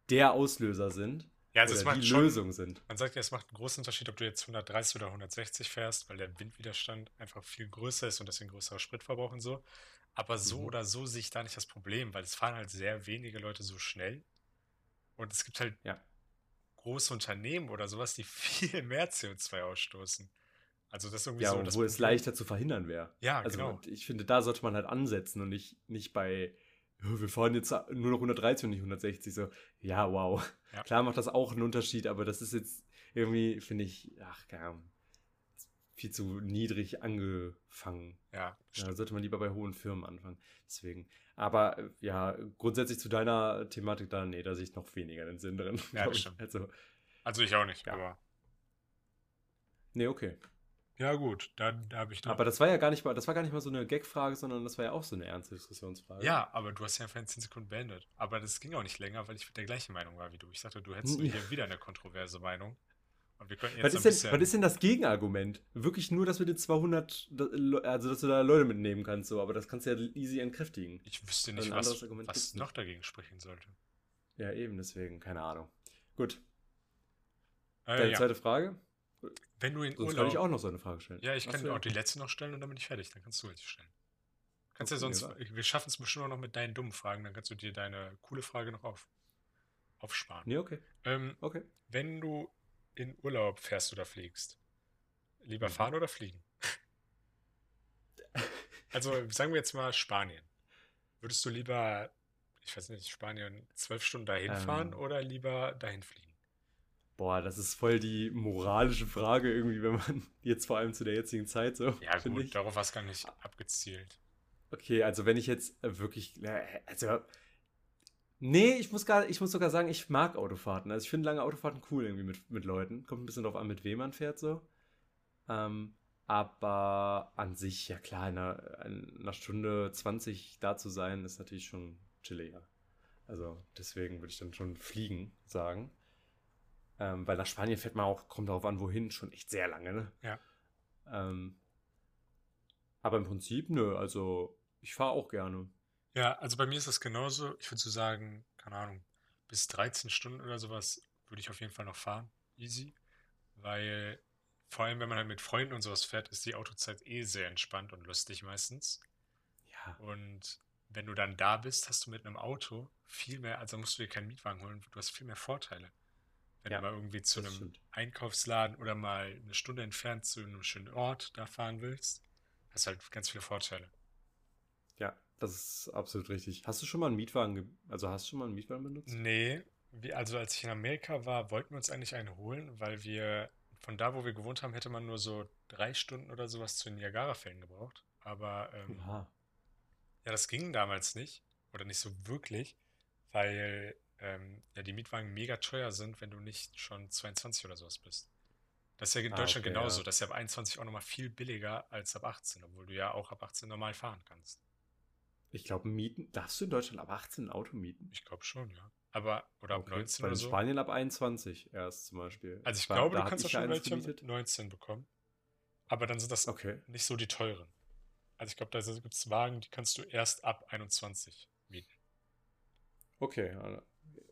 der Auslöser sind. Ja, also es macht die schon, Lösung sind. Man sagt ja, es macht einen großen Unterschied, ob du jetzt 130 oder 160 fährst, weil der Windwiderstand einfach viel größer ist und deswegen größerer Spritverbrauch und so. Aber so mhm. oder so sehe ich da nicht das Problem, weil es fahren halt sehr wenige Leute so schnell. Und es gibt halt ja. große Unternehmen oder sowas, die viel mehr CO2 ausstoßen. Also das ist irgendwie ja, so. Ja, wo es leichter zu verhindern wäre. Ja, also genau. Ich finde, da sollte man halt ansetzen und nicht, nicht bei wir fahren jetzt nur noch 130 und nicht 160. So, ja, wow. Ja. Klar macht das auch einen Unterschied, aber das ist jetzt irgendwie, finde ich, ach, keine Ahnung, viel zu niedrig angefangen. Ja. Da sollte man lieber bei hohen Firmen anfangen. Deswegen. Aber ja, grundsätzlich zu deiner Thematik da, nee, da sehe ich noch weniger den Sinn drin. Ja, das stimmt. Also, also ich auch nicht, ja. aber. Nee, okay. Ja, gut, dann habe ich doch. Aber das war ja gar nicht mal, das war gar nicht mal so eine Gag-Frage, sondern das war ja auch so eine ernste Diskussionsfrage. ja, aber du hast ja einfach in 10 Sekunden beendet. Aber das ging auch nicht länger, weil ich der gleichen Meinung war wie du. Ich sagte, du hättest ja. hier wieder eine kontroverse Meinung. Und wir könnten Was jetzt ist, ein denn, was ist denn das Gegenargument? Wirklich nur, dass wir die 200, da- Le- also dass du da Leute mitnehmen kannst, so, aber das kannst du ja easy entkräftigen. ich wüsste Also nicht, ein was, was noch dagegen sprechen sollte. Ja, eben, deswegen, keine Ahnung. Gut, Äh, deine ja. zweite Frage? Wenn du in Sonst Urlaub. kann ich auch noch so eine Frage stellen. Ja, ich kann Achso, auch die letzte noch stellen und dann bin ich fertig. Dann kannst du welche stellen. Kannst ja Okay, sonst, ja. wir schaffen es bestimmt auch noch mit deinen dummen Fragen, dann kannst du dir deine coole Frage noch auf, aufsparen. Nee, okay, Ähm, okay. wenn du in Urlaub fährst oder fliegst, lieber Mhm. fahren oder fliegen? Also sagen wir jetzt mal Spanien. Würdest du lieber, ich weiß nicht, Spanien zwölf Stunden dahin Ähm. fahren oder lieber dahin fliegen? Boah, das ist voll die moralische Frage irgendwie, wenn man jetzt vor allem zu der jetzigen Zeit so, Ja gut, ich. darauf war es gar nicht abgezielt. Okay, also wenn ich jetzt äh, wirklich, also, nee, ich muss gar, ich muss sogar sagen, ich mag Autofahrten. Also ich finde lange Autofahrten cool irgendwie mit, mit Leuten. Kommt ein bisschen drauf an, mit wem man fährt so. Ähm, aber an sich, ja klar, in einer, in einer Stunde 20 da zu sein, ist natürlich schon chilliger. Also deswegen würde ich dann schon fliegen sagen. Ähm, weil nach Spanien fährt man auch, kommt darauf an, wohin, schon echt sehr lange, ne? Ja. Ähm, aber im Prinzip, nö, also ich fahre auch gerne. Ja, also bei mir ist das genauso. Ich würde so sagen, keine Ahnung, bis 13 Stunden oder sowas würde ich auf jeden Fall noch fahren. Easy. Weil vor allem, wenn man halt mit Freunden und sowas fährt, ist die Autozeit eh sehr entspannt und lustig meistens. Ja. Und wenn du dann da bist, hast du mit einem Auto viel mehr, also musst du dir keinen Mietwagen holen, du hast viel mehr Vorteile. Wenn Ja, du mal irgendwie zu einem stimmt. Einkaufsladen oder mal eine Stunde entfernt zu einem schönen Ort da fahren willst, hast halt ganz viele Vorteile. Ja, das ist absolut richtig. Hast du schon mal einen Mietwagen, ge- also hast du schon mal einen Mietwagen benutzt? Nee, wie, also als ich in Amerika war, wollten wir uns eigentlich einen holen, weil wir von da, wo wir gewohnt haben, hätte man nur so drei Stunden oder sowas zu den Niagarafällen gebraucht. Aber ähm, ja, das ging damals nicht oder nicht so wirklich, weil ähm, ja die Mietwagen mega teuer sind, wenn du nicht schon 22 oder sowas bist. Das ist ja in Ah, Deutschland okay, genauso. ja. Das ist ja ab 21 auch nochmal viel billiger als ab 18, obwohl du ja auch ab 18 normal fahren kannst. Ich glaube, mieten, darfst du in Deutschland ab 18 ein Auto mieten? Ich glaube schon, ja. Aber, oder ab Okay, 19 Weil oder in so. Spanien ab 21 erst zum Beispiel. Also ich War- glaube, du kannst auch schon welche mit gemietet. 19 bekommen. Aber dann sind das Okay. nicht so die teuren. Also ich glaube, da gibt es Wagen, die kannst du erst ab 21 mieten. Okay.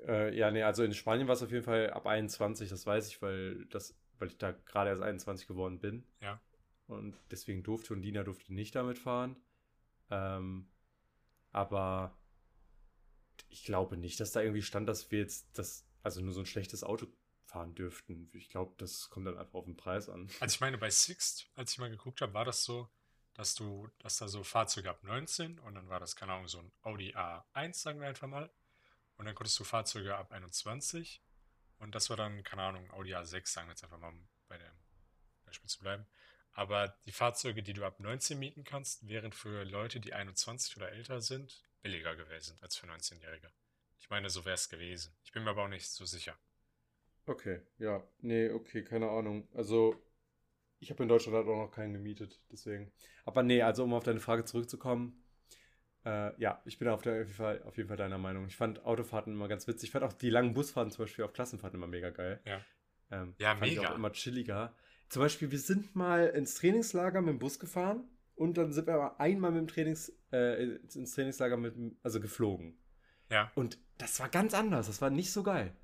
Äh, ja, nee, also in Spanien war es auf jeden Fall ab 21, das weiß ich, weil, das, weil ich da gerade erst 21 geworden bin. Ja. Und deswegen durfte und Lina durfte nicht damit fahren. Ähm, aber ich glaube nicht, dass da irgendwie stand, dass wir jetzt das, also nur so ein schlechtes Auto fahren dürften. Ich glaube, das kommt dann einfach auf den Preis an. Also ich meine, bei Sixt, als ich mal geguckt habe, war das so, dass du, dass da so Fahrzeuge ab 19 und dann war das, keine Ahnung, so ein Audi A1, sagen wir einfach mal. Und dann konntest du Fahrzeuge ab 21 und das war dann, keine Ahnung, Audi A6, sagen wir jetzt einfach mal, um bei dem Beispiel zu bleiben. Aber die Fahrzeuge, die du ab 19 mieten kannst, wären für Leute, die 21 oder älter sind, billiger gewesen als für 19-Jährige. Ich meine, so wäre es gewesen. Ich bin mir aber auch nicht so sicher. Okay, ja. Nee, okay, keine Ahnung. Also, ich habe in Deutschland halt auch noch keinen gemietet, deswegen. Aber nee, also um auf deine Frage zurückzukommen, äh, ja, ich bin auf, der, auf, jeden Fall, auf jeden Fall deiner Meinung. Ich fand Autofahrten immer ganz witzig. Ich fand auch die langen Busfahrten zum Beispiel auf Klassenfahrten immer mega geil. Ja. Ähm, Ja, fand ich mega. auch immer chilliger. Zum Beispiel, wir sind mal ins Trainingslager mit dem Bus gefahren und dann sind wir aber einmal mit dem Trainings, äh, ins Trainingslager mit, also geflogen. Ja. Und das war ganz anders. Das war nicht so geil.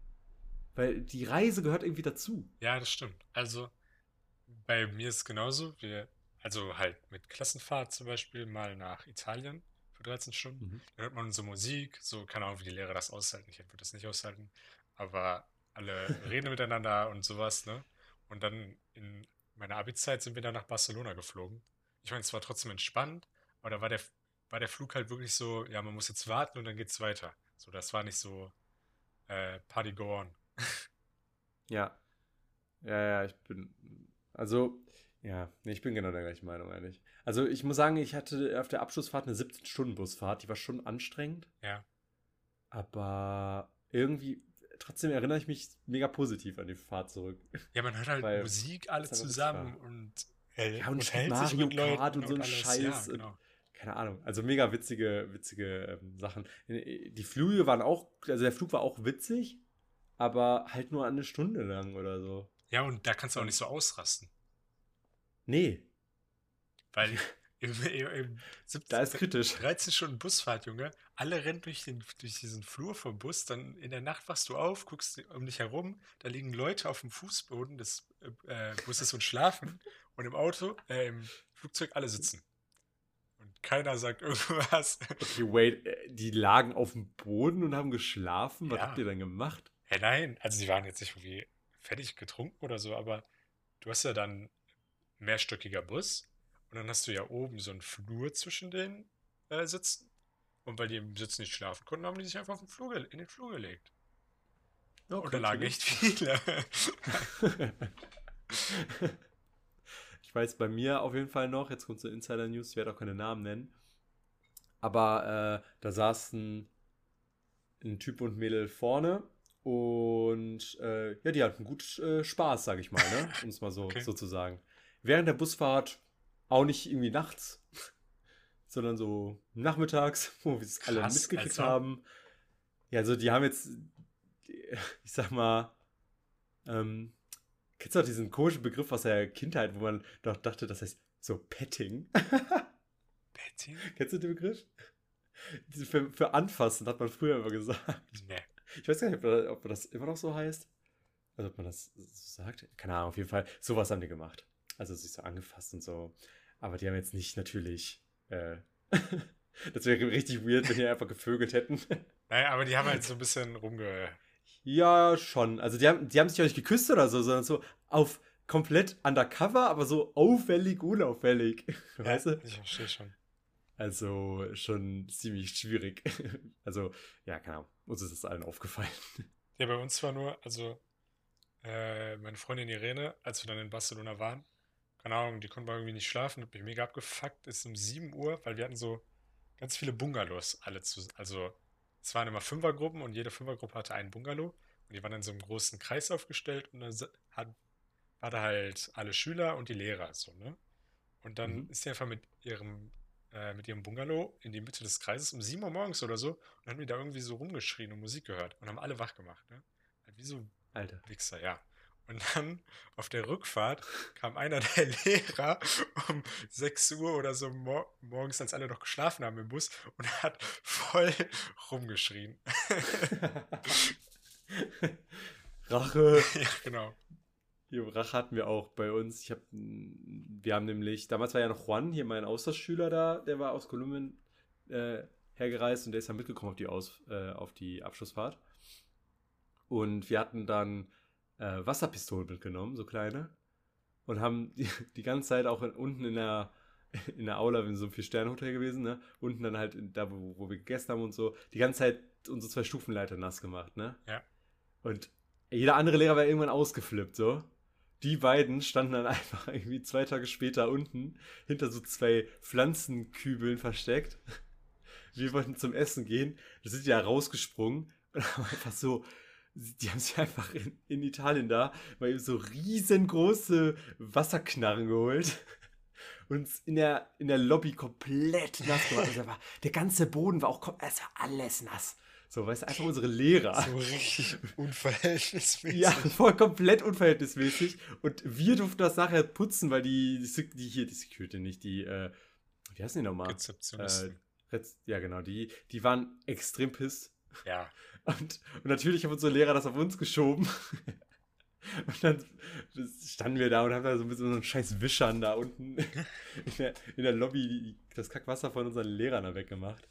Weil die Reise gehört irgendwie dazu. Ja, das stimmt. Also bei mir ist es genauso. Wir, also halt mit Klassenfahrt zum Beispiel mal nach Italien für 13 Stunden. Mhm. Da hört man so Musik, so keine Ahnung, wie die Lehrer das aushalten. Ich würde das nicht aushalten. Aber alle reden miteinander und sowas, ne? Und dann in meiner Abi-Zeit sind wir dann nach Barcelona geflogen. Ich meine, es war trotzdem entspannt, aber da war der, war der Flug halt wirklich so, ja, man muss jetzt warten und dann geht's weiter. So, das war nicht so äh, Party go on. Ja. Ja, ja, ich bin. Also, ja, ich bin genau der gleichen Meinung eigentlich. Also, ich muss sagen, ich hatte auf der Abschlussfahrt eine 17-Stunden-Busfahrt, die war schon anstrengend, Ja. aber irgendwie trotzdem erinnere ich mich mega positiv an die Fahrt zurück. Ja, man hört halt Weil Musik alle zusammen und, äh, Ja, und unterhält sich Mario mit Leuten Kart und so ein. Scheiß Ja, und- genau. Keine Ahnung. Also mega witzige, witzige ähm, Sachen. Die Flüge waren auch, also der Flug war auch witzig, aber halt nur eine Stunde lang oder so. Ja, und da kannst du auch nicht so ausrasten. Nee, Weil im, im, im 17, da ist kritisch. 13 Stunden Busfahrt, Junge. Alle rennen durch, den, durch diesen Flur vom Bus. Dann in der Nacht wachst du auf, guckst um dich herum. Da liegen Leute auf dem Fußboden des äh, Busses und schlafen. Und im Auto, äh, im Flugzeug alle sitzen. Und keiner sagt irgendwas. Okay, wait, äh, die lagen auf dem Boden und haben geschlafen. Was Ja. habt ihr dann gemacht? Ja, nein, also die waren jetzt nicht irgendwie fertig getrunken oder so, aber du hast ja dann mehrstöckiger Bus und dann hast du ja oben so einen Flur zwischen den äh, Sitzen. Und weil die im Sitz nicht schlafen konnten, haben die sich einfach auf den Flur, in den Flur gelegt. und da lagen echt viele. ich weiß bei mir auf jeden Fall noch, jetzt kommt so Insider News, ich werde auch keine Namen nennen. Aber äh, da saßen ein Typ und Mädel vorne und äh, ja, die hatten gut äh, Spaß, sage ich mal, ne? um es mal so, Okay. so zu sagen. Während der Busfahrt auch nicht irgendwie nachts, sondern so nachmittags, wo wir es alle mitgekriegt also. haben. Ja, also die haben jetzt, ich sag mal, ähm, kennst du auch diesen komischen Begriff aus der Kindheit, wo man doch dachte, das heißt so Petting? Betty? Kennst du den Begriff? Für, für Anfassen hat man früher immer gesagt. Nee. Ich weiß gar nicht, ob, ob das immer noch so heißt. Also ob man das so sagt. Keine Ahnung, auf jeden Fall. Sowas haben die gemacht. Also sich so angefasst und so. Aber die haben jetzt nicht natürlich. Äh, das wäre richtig weird, wenn die einfach gevögelt hätten. Naja, aber die haben halt so ein bisschen rumge. Ja, schon. Also die haben, die haben sich auch nicht geküsst oder so, sondern so auf komplett undercover, aber so auffällig, unauffällig. Weißt du? Ich verstehe schon. Also schon ziemlich schwierig. Also, ja, keine Ahnung. Uns ist das allen aufgefallen. Ja, bei uns war nur, also äh, meine Freundin Irene, als wir dann in Barcelona waren, keine Ahnung, die konnte mal irgendwie nicht schlafen, hat mich mega abgefuckt, ist um 7 Uhr, weil wir hatten so ganz viele Bungalows alle zu, also es waren immer Fünfergruppen und jede Fünfergruppe hatte einen Bungalow und die waren in so einem großen Kreis aufgestellt und dann hat, war da halt alle Schüler und die Lehrer so, ne? Und dann Mhm. ist sie einfach mit ihrem äh, mit ihrem Bungalow in die Mitte des Kreises um 7 Uhr morgens oder so und haben die da irgendwie so rumgeschrien und Musik gehört und haben alle wach gemacht, ne? Halt wie so Alter. Wichser, ja. Und dann auf der Rückfahrt kam einer der Lehrer um 6 Uhr oder so mor morgens, als alle noch geschlafen haben im Bus und hat voll rumgeschrien. Rache. ja, genau. Die Rache hatten wir auch bei uns. Ich hab, wir haben nämlich, damals war ja noch Juan, hier mein Austauschschüler da, der war aus Kolumbien äh, hergereist und der ist ja mitgekommen auf die, aus, äh, auf die Abschlussfahrt. Und wir hatten dann äh, Wasserpistolen mitgenommen, so kleine. Und haben die, die ganze Zeit auch in, unten in der, in der Aula, sind so ein Vier-Sterne-Hotel gewesen, ne? Unten dann halt in, da, wo, wo wir gegessen haben und so, die ganze Zeit unsere zwei Stufenleiter nass gemacht, ne? Ja. Und jeder andere Lehrer war irgendwann ausgeflippt, so. Die beiden standen dann einfach irgendwie zwei Tage später unten hinter so zwei Pflanzenkübeln versteckt. Wir wollten zum Essen gehen. Da sind die ja rausgesprungen und haben einfach so, die haben sich einfach in, in Italien da mal eben so riesengroße Wasserknarren geholt. Und in der, in der Lobby komplett nass gemacht. Also war, der ganze Boden war auch, es war alles nass. So, weißt du, einfach unsere Lehrer. So richtig unverhältnismäßig. Ja, voll komplett unverhältnismäßig. Und wir durften das nachher putzen, weil die, die, die hier, die Security nicht, die, äh, wie heißen die nochmal? Rezeptionisten. Äh, ja, genau, die, die waren extrem pisst. Ja. Und, und natürlich haben unsere Lehrer das auf uns geschoben. Und dann standen wir da und haben da so mit so einem scheiß Wischern da unten in der, in der Lobby die, das Kackwasser von unseren Lehrern da weggemacht.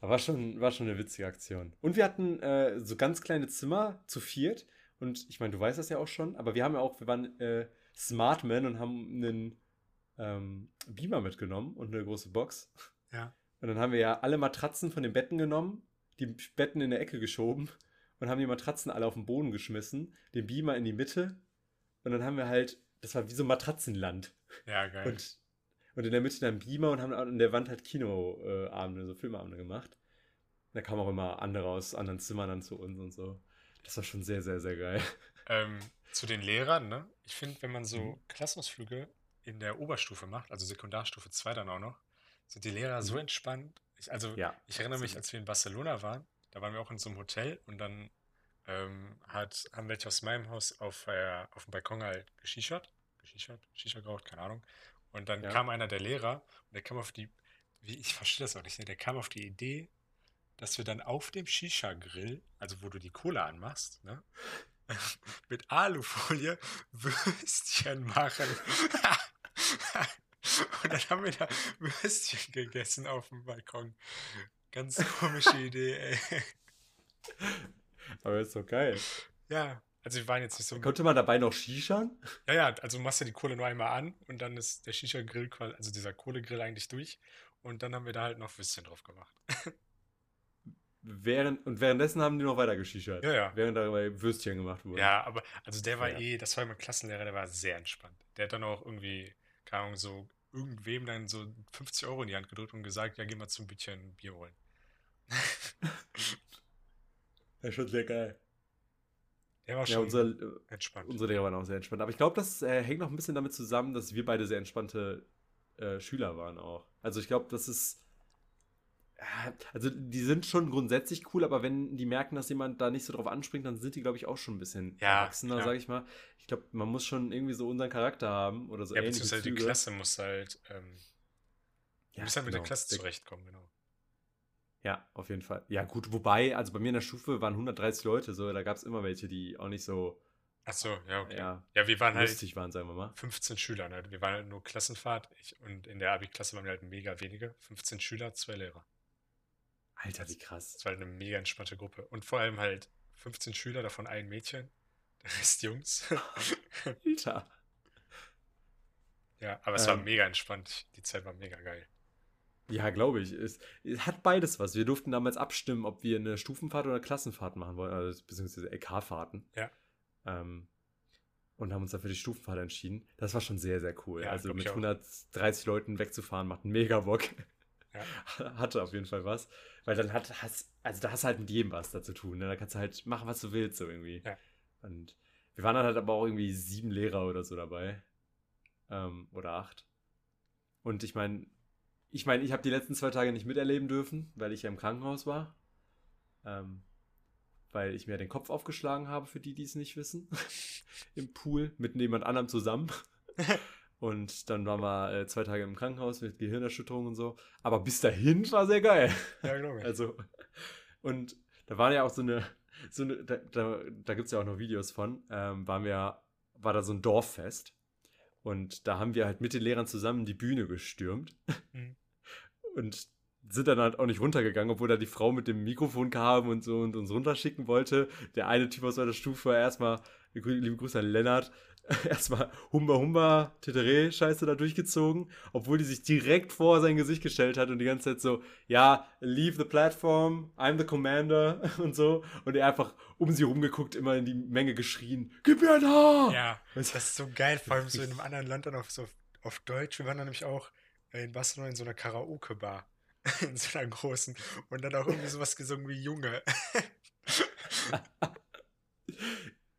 Aber war schon, war schon eine witzige Aktion. Und wir hatten äh, so ganz kleine Zimmer zu viert. Und ich meine, du weißt das ja auch schon, aber wir haben ja auch, wir waren äh, Smartmen und haben einen ähm, Beamer mitgenommen und eine große Box. Ja. Und dann haben wir ja alle Matratzen von den Betten genommen, die Betten in der Ecke geschoben und haben die Matratzen alle auf den Boden geschmissen, den Beamer in die Mitte. Und dann haben wir halt, das war wie so ein Matratzenland. Ja, geil. Und, und in der Mitte dann Beamer und haben an der Wand halt Kinoabende, so Filmabende gemacht. Da kamen auch immer andere aus anderen Zimmern dann zu uns und so. Das war schon sehr, sehr, sehr geil. Ähm, zu den Lehrern, ne? Ich finde, wenn man so Mhm. Klassenausflüge in der Oberstufe macht, also Sekundarstufe 2 dann auch noch, sind die Lehrer so Mhm. entspannt. Ich, also, Ja, ich erinnere mich, als wir in Barcelona waren, da waren wir auch in so einem Hotel und dann ähm, hat, haben welche aus meinem Haus auf, äh, auf dem Balkon halt geschichert. Geschichert? Shisha geraucht, keine Ahnung. Und dann Ja. kam einer der Lehrer und der kam auf die, wie, ich verstehe das auch nicht, ne? Der kam auf die Idee, dass wir dann auf dem Shisha-Grill, also wo du die Cola anmachst, ne, mit Alufolie Würstchen machen. Und dann haben wir da Würstchen gegessen auf dem Balkon. Ganz komische Idee, ey. Aber ist doch geil. Ja, also wir waren jetzt nicht so. Konnte man dabei noch Shishan? Ja, ja, also machst du die Kohle nur einmal an und dann ist der Shisha-Grill, quasi- also dieser Kohlegrill eigentlich durch. Und dann haben wir da halt noch Würstchen drauf gemacht. Während, und währenddessen haben die noch weiter geschichert. Ja, ja. Während dabei Würstchen gemacht wurden. Ja, aber also der war Ja. eh, das war mein Klassenlehrer, der war sehr entspannt. Der hat dann auch irgendwie, keine Ahnung, so irgendwem dann so 50 Euro in die Hand gedrückt und gesagt, ja, geh mal zum Bütchen Bier holen. Das ist schon sehr geil. Der war Ja, schon unser, äh, entspannt. unsere Lehrer waren auch sehr entspannt. Aber ich glaube, das äh, hängt noch ein bisschen damit zusammen, dass wir beide sehr entspannte äh, Schüler waren auch. Also ich glaube, das ist. Äh, Also die sind schon grundsätzlich cool, aber wenn die merken, dass jemand da nicht so drauf anspringt, dann sind die, glaube ich, auch schon ein bisschen Ja, erwachsener, sage ich mal. Ich glaube, man muss schon irgendwie so unseren Charakter haben oder so Ja, beziehungsweise die Züge. Klasse muss halt, ähm, Ja, musst halt mit der genau. Klasse zurechtkommen, genau. Ja, auf jeden Fall. Ja, gut, wobei, also bei mir in der Stufe waren 130 Leute, so, da gab es immer welche, die auch nicht so Ach so, ja, okay. ja, Ja, wir waren halt lustig waren, sagen wir mal. 15 Schüler, ne? Wir waren halt nur Klassenfahrt ich, und in der Abi-Klasse waren wir halt mega wenige. 15 Schüler, zwei Lehrer. Alter, wie krass. Das war eine mega entspannte Gruppe. Und vor allem halt 15 Schüler, davon ein Mädchen, der Rest Jungs. Alter. ja, aber es war Ähm. mega entspannt. Die Zeit war mega geil. Ja, glaube ich. Es, es hat beides was. Wir durften damals abstimmen, ob wir eine Stufenfahrt oder Klassenfahrt machen wollen, also, beziehungsweise LK-Fahrten. Ja. Ähm, und haben uns dann für die Stufenfahrt entschieden. Das war schon sehr, sehr cool. Ja, also mit auch. 130 Leuten wegzufahren, macht mega Bock. Ja. Hatte auf jeden Fall was. Weil dann hat, hast, also da hast du halt mit jedem was da zu tun. Ne? Da kannst du halt machen, was du willst, so irgendwie. Ja. Und wir waren dann halt aber auch irgendwie sieben Lehrer oder so dabei. Ähm, oder acht. Und ich meine, ich meine, ich habe die letzten zwei Tage nicht miterleben dürfen, weil ich ja im Krankenhaus war. Ähm, weil ich mir den Kopf aufgeschlagen habe, für die, die es nicht wissen. Im Pool mit jemand anderem zusammen. Und dann waren wir äh, zwei Tage im Krankenhaus mit Gehirnerschütterung und so. Aber bis dahin war sehr geil. Ja, glaube ich. Also, und da waren ja auch so eine, so eine da, da, da gibt es ja auch noch Videos von, ähm, waren wir, war da so ein Dorffest. Und da haben wir halt mit den Lehrern zusammen die Bühne gestürmt. Mhm. Und sind dann halt auch nicht runtergegangen, obwohl da die Frau mit dem Mikrofon kam und so und uns runterschicken wollte. Der eine Typ aus meiner Stufe erstmal, liebe Grüße an Lennart, erstmal Humba Humba Tetere Scheiße da durchgezogen, obwohl die sich direkt vor sein Gesicht gestellt hat und die ganze Zeit so, ja, leave the platform, I'm the commander und so und er einfach um sie rumgeguckt, immer in die Menge geschrien, gib mir ein Haar! Ja, das ist so geil, vor allem so in einem anderen Land dann auf, so auf Deutsch. Wir waren dann nämlich auch in Barcelona in so einer Karaoke-Bar. In so einer großen. Und dann auch irgendwie sowas gesungen wie Junge.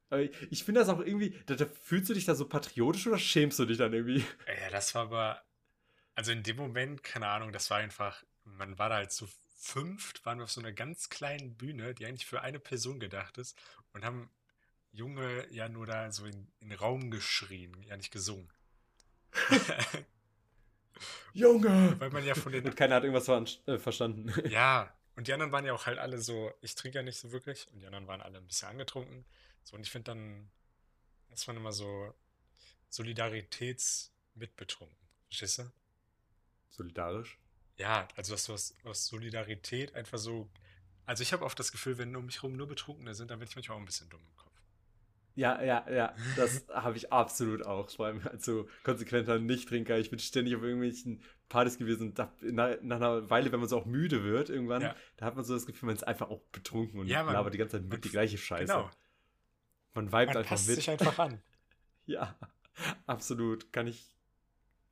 Aber ich, finde das auch irgendwie, da, da fühlst du dich da so patriotisch oder schämst du dich dann irgendwie? Ja, das war aber. Also in dem Moment, keine Ahnung, das war einfach. Man war da halt zu fünft, waren wir auf so einer ganz kleinen Bühne, die eigentlich für eine Person gedacht ist. Und haben Junge ja nur da so in, in den Raum geschrien, ja nicht gesungen. Junge! Weil man ja von den Und keiner hat irgendwas äh, verstanden. Ja, und die anderen waren ja auch halt alle so, ich trinke ja nicht so wirklich, und die anderen waren alle ein bisschen angetrunken. So, und ich finde dann, ist man immer so Solidaritätsmitbetrunken. Verstehst du? Solidarisch. Ja, also dass du aus, aus Solidarität einfach so. Also ich habe oft das Gefühl, wenn um mich herum nur Betrunkene sind, dann werde ich manchmal auch ein bisschen dumm im Kopf. Ja, ja, ja, das habe ich absolut auch. Vor allem als so konsequenter Nichttrinker. Ich bin ständig auf irgendwelchen Partys gewesen. Da, nach, nach einer Weile, wenn man so auch müde wird, irgendwann, Ja. da hat man so das Gefühl, man ist einfach auch betrunken und Ja, man- labert die ganze Zeit mit man- die gleiche Scheiße. Genau. Man vibet Man einfach passt mit. sich einfach an. Ja, absolut. Kann ich,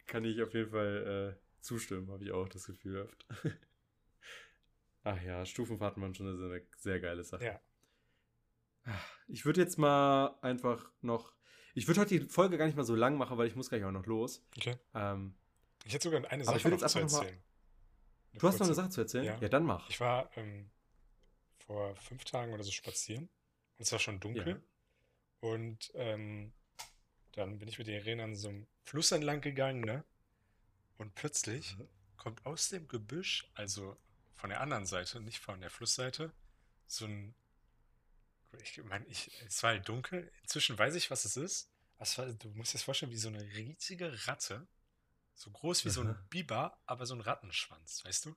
kann ich auf jeden Fall äh, zustimmen, habe ich auch das Gefühl oft. Ach ja, Stufenfahrten waren schon eine sehr, geile Sache. Ja. Ich würde jetzt mal einfach noch. Ich würde heute die Folge gar nicht mal so lang machen, weil ich muss gleich auch noch los. Okay. Ähm, Ich hätte sogar eine Sache noch jetzt zu mal- erzählen. Du hast noch eine. Sache zu erzählen? Ja. Ja, dann mach. Ich war ähm, vor fünf Tagen oder so spazieren. Und es war schon dunkel. Und ähm, dann bin ich mit den Rehen an so einem Fluss entlang gegangen, ne? Und plötzlich Mhm. kommt aus dem Gebüsch, also von der anderen Seite, nicht von der Flussseite, so ein. Ich meine, ich, es war halt dunkel. Inzwischen weiß ich, was es ist. Es war, du musst dir das vorstellen, wie so eine riesige Ratte. So groß wie so ein Aha. Biber, aber so ein Rattenschwanz, weißt du?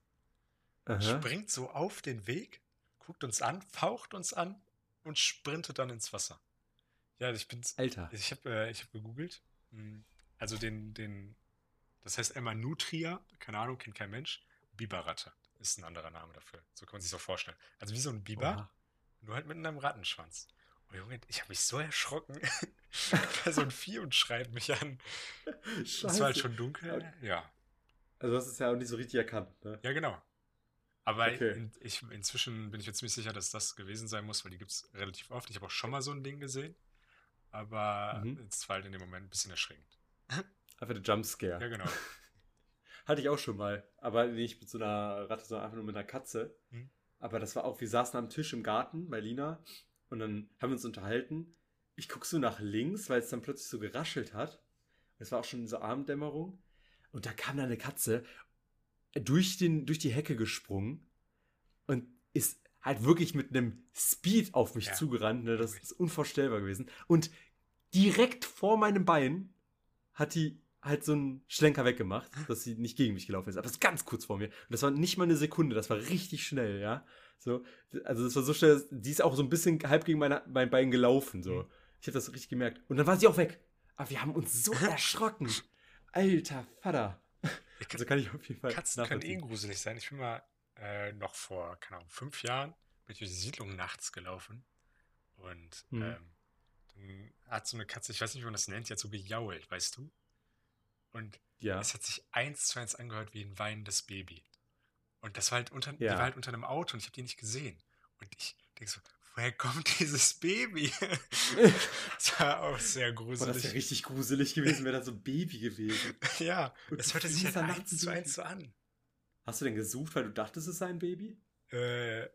Aha. springt so auf den Weg, guckt uns an, faucht uns an und sprintet dann ins Wasser. Ja, ich bin's. Alter. Ich habe äh, ich hab gegoogelt. Hm, Also den, den, das heißt Emma Nutria, keine Ahnung, kennt kein Mensch. Biberratte ist ein anderer Name dafür. So kann man sich so vorstellen. Also wie so ein Biber, Oha. nur halt mit einem Rattenschwanz. Oh Junge, ich habe mich so erschrocken. Bei so ein Vieh und schreit mich an. Es war halt Scheiße. schon dunkel. Ja, Also, hast es ja auch nicht so richtig erkannt, ne? Ja, genau. Aber Okay. in, ich, inzwischen bin ich mir ziemlich sicher, dass das gewesen sein muss, weil die gibt es relativ oft. Ich habe auch schon mal so ein Ding gesehen. Aber Mhm. es war halt in dem Moment ein bisschen erschreckend. Einfach der Jumpscare. Ja, genau. Hatte ich auch schon mal. Aber nicht mit so einer Ratte, sondern einfach nur mit einer Katze. Hm. Aber das war auch, wir saßen am Tisch im Garten bei Lina und dann haben wir uns unterhalten. Ich gucke so nach links, weil es dann plötzlich so geraschelt hat. Es war auch schon so Abenddämmerung. Und da kam da eine Katze durch, den, durch die Hecke gesprungen und ist halt wirklich mit einem Speed auf mich Ja. zugerannt. Ne? Das ist unvorstellbar gewesen. Und direkt vor meinem Bein hat die halt so einen Schlenker weggemacht, dass sie nicht gegen mich gelaufen ist. Aber das ist ganz kurz vor mir. Und das war nicht mal eine Sekunde, das war richtig schnell, ja. So, also das war so schnell, die ist auch so ein bisschen halb gegen meine, mein Bein gelaufen. So. Mhm. Ich habe das richtig gemerkt. Und dann war sie auch weg. Aber wir haben uns so erschrocken. Alter Vater. Ich Also kann ich auf jeden Fall Katzen können eh gruselig sein. Ich bin mal äh, noch vor, keine Ahnung, fünf Jahren bin ich durch die Siedlung nachts gelaufen. Und Mhm. ähm, dann hat so eine Katze, ich weiß nicht, wie man das nennt, die hat so gejault, weißt du? Und Ja. Es hat sich eins zu eins angehört wie ein weinendes Baby. Und das war halt unter, die Ja. war halt unter einem Auto und ich habe die nicht gesehen. Und ich denke so, woher kommt dieses Baby? das war auch sehr Boah, das gruselig. wäre richtig gruselig gewesen, wäre da so ein Baby gewesen. ja, Und es hörte sich halt eins zu ein eins so an. Hast du denn gesucht, weil du dachtest, es sei ein Baby? Äh,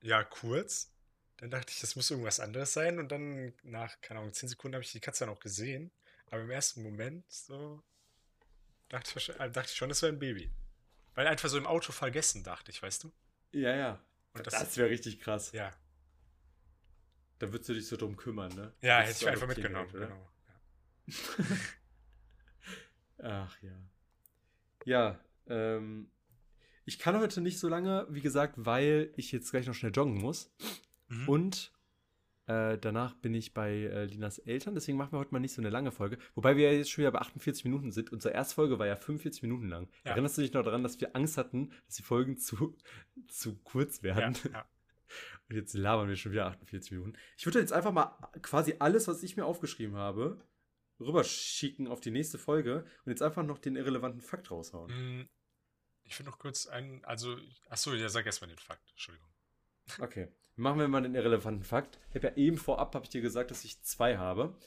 ja, kurz. Dann dachte ich, das muss irgendwas anderes sein. Und dann nach, keine Ahnung, 10 Sekunden habe ich die Katze dann auch gesehen. Aber im ersten Moment so dachte ich, dachte ich schon, das wäre ein Baby. Weil einfach so im Auto vergessen, dachte ich, weißt du? Ja, ja. Und Das, das, wäre richtig krass. ja, Da würdest du dich so drum kümmern, ne? ja, hätte ich einfach mitgenommen, direkt, genau. Ja. Ach ja. Ja, ähm, ich kann heute nicht so lange, wie gesagt, weil ich jetzt gleich noch schnell joggen muss. Mhm. Und äh, danach bin ich bei äh, Linas Eltern, deswegen machen wir heute mal nicht so eine lange Folge. Wobei wir ja jetzt schon wieder bei 48 Minuten sind. Unsere erste Folge war ja 45 Minuten lang. Ja. Erinnerst du dich noch daran, dass wir Angst hatten, dass die Folgen zu, zu kurz werden? ja, ja. Und jetzt labern wir schon wieder 48 Minuten. Ich würde jetzt einfach mal quasi alles, was ich mir aufgeschrieben habe, rüberschicken auf die nächste Folge und jetzt einfach noch den irrelevanten Fakt raushauen. Mm, Ich würde noch kurz einen, also, achso, ja, sag erst mal den Fakt, Entschuldigung. Okay, machen wir mal den irrelevanten Fakt. Ich habe ja eben vorab, habe ich dir gesagt, dass ich zwei habe.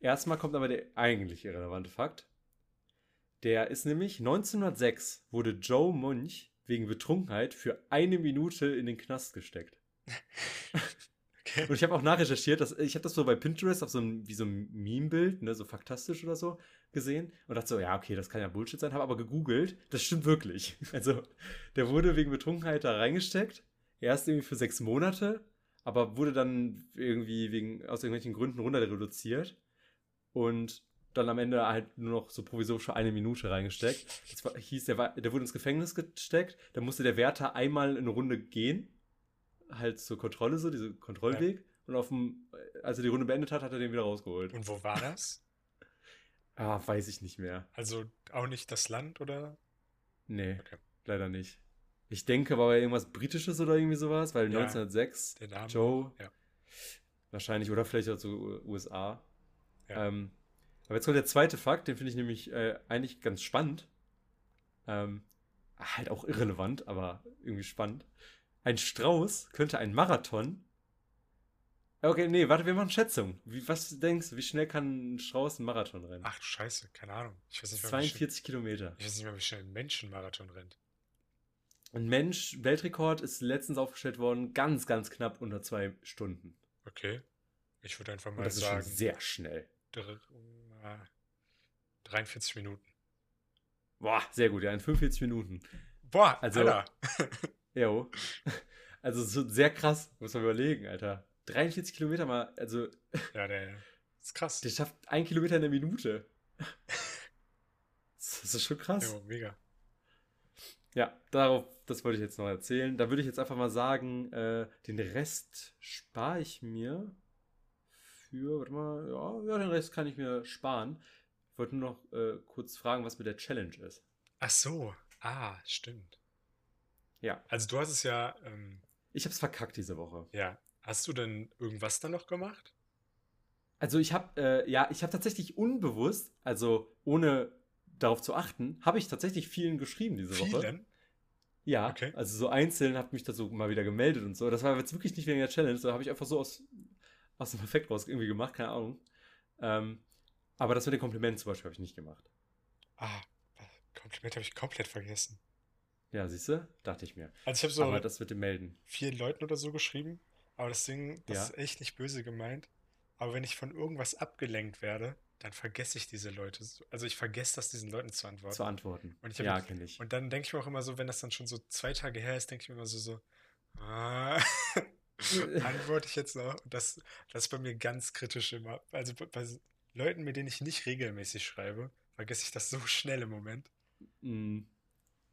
Erstmal kommt aber der eigentlich irrelevante Fakt. Der ist nämlich 1906 wurde Joe Munch wegen Betrunkenheit für eine Minute in den Knast gesteckt. Okay. Und ich habe auch nachrecherchiert, dass, ich habe das so bei Pinterest auf so ein, wie so ein Meme-Bild, ne, so faktastisch oder so, gesehen und dachte so, ja, okay, das kann ja Bullshit sein, habe aber gegoogelt, das stimmt wirklich. Also, der wurde wegen Betrunkenheit da reingesteckt, erst irgendwie für sechs Monate, aber wurde dann irgendwie wegen, aus irgendwelchen Gründen runter reduziert und dann am Ende halt nur noch so provisorisch für eine Minute reingesteckt. Das war, hieß, der, war, der wurde ins Gefängnis gesteckt, da musste der Wärter einmal eine Runde gehen, halt zur Kontrolle so, diese Kontrollweg. Und auf dem, als er die Runde beendet hat, hat er den wieder rausgeholt. Und wo war das? Ah, weiß ich nicht mehr. Also auch nicht das Land oder? Nee, Okay. leider nicht. Ich denke, war ja irgendwas Britisches oder irgendwie sowas, weil Ja. 1906 Der Name? Joe Ja. wahrscheinlich oder vielleicht auch so USA. Ja. Ähm, aber jetzt kommt der zweite Fakt, den finde ich nämlich äh, eigentlich ganz spannend. Ähm, halt auch irrelevant, aber irgendwie spannend. Ein Strauß könnte einen Marathon Okay, nee, warte, wir machen Schätzung. Wie, was denkst du, wie schnell kann ein Strauß einen Marathon rennen? Ach du Scheiße, keine Ahnung. Ich weiß nicht mehr, wie schnell, 42 Kilometer. ich weiß nicht mehr, wie schnell ein Menschenmarathon rennt. Ein Mensch, Weltrekord ist letztens aufgestellt worden, ganz, ganz knapp unter zwei Stunden. Okay. Ich würde einfach Und mal das ist schon sagen, sehr schnell. dr- äh, 43 Minuten. Boah, sehr gut, ja, in 45 Minuten. Boah, Also- Alter. Jo. Also so sehr krass, muss man überlegen, Alter. 43 Kilometer mal, also Ja, der ist krass. der schafft ein Kilometer in der Minute. Das ist schon krass. Jo, mega. Ja, darauf, das wollte ich jetzt noch erzählen. Da würde ich jetzt einfach mal sagen, äh, den Rest spare ich mir für, warte mal, ja, ja, den Rest kann ich mir sparen. Ich wollte nur noch äh, kurz fragen, was mit der Challenge ist. Ach so. Ah, stimmt. Ja, Also du hast es ja, ähm, ich habe es verkackt diese Woche. ja. Hast du denn irgendwas dann noch gemacht? Also ich habe, äh, ja, ich habe tatsächlich unbewusst, also ohne darauf zu achten, habe ich tatsächlich vielen geschrieben diese Woche. Vielen? Ja, Okay. also so einzeln habe mich da so mal wieder gemeldet und so. Das war jetzt wirklich nicht wegen der Challenge, da habe ich einfach so aus, aus dem Effekt raus irgendwie gemacht, keine Ahnung. Ähm, aber das mit den Komplimenten zum Beispiel habe ich nicht gemacht. Ah, Kompliment habe ich komplett vergessen. Ja, siehst du? Dachte ich mir. Also ich habe so aber das mit dem Melden. vier Leuten oder so geschrieben, aber das Ding, das Ja. ist echt nicht böse gemeint. Aber wenn ich von irgendwas abgelenkt werde, dann vergesse ich diese Leute. so- Also ich vergesse das, diesen Leuten zu antworten. Zu antworten. Und ja, kenne ich. Und dann denke ich mir auch immer so, wenn das dann schon so zwei Tage her ist, denke ich mir immer so, so, ah, antworte ich jetzt noch? Und das, das ist bei mir ganz kritisch immer. Also bei, bei Leuten, mit denen ich nicht regelmäßig schreibe, vergesse ich das so schnell im Moment. Mm.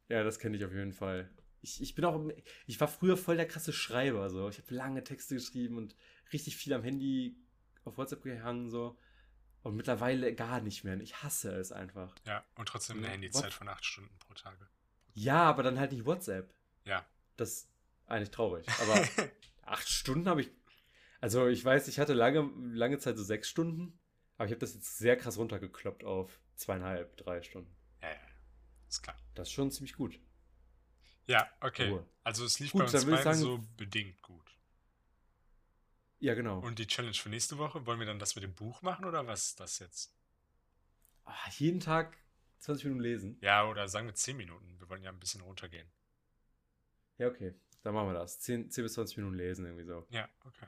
Ja, das kenne ich auf jeden Fall. Ich, ich bin auch, ich war früher voll der krasse Schreiber, so. Ich habe lange Texte geschrieben und richtig viel am Handy auf WhatsApp gehangen, so. Und mittlerweile gar nicht mehr. Ich hasse es einfach. Ja, und trotzdem eine Ja, Handyzeit what? von acht Stunden pro Tage. Ja, aber dann halt nicht WhatsApp. Ja. Das ist eigentlich traurig. Aber acht Stunden habe ich. Also ich weiß, ich hatte lange, lange Zeit so sechs Stunden, aber ich habe das jetzt sehr krass runtergekloppt auf zweieinhalb, drei Stunden. Ist klar. Das ist schon ziemlich gut. Ja, okay. Ruhe. Also es lief Gut, bei uns beiden sagen- so bedingt gut. Ja, genau. Und die Challenge für nächste Woche, wollen wir dann das mit dem Buch machen oder was ist das jetzt? Ah, jeden Tag 20 Minuten lesen. Ja, oder sagen wir 10 Minuten. Wir wollen ja ein bisschen runtergehen. Ja, okay. Dann machen wir das. 10, 10 bis 20 Minuten lesen, irgendwie so. Ja, okay.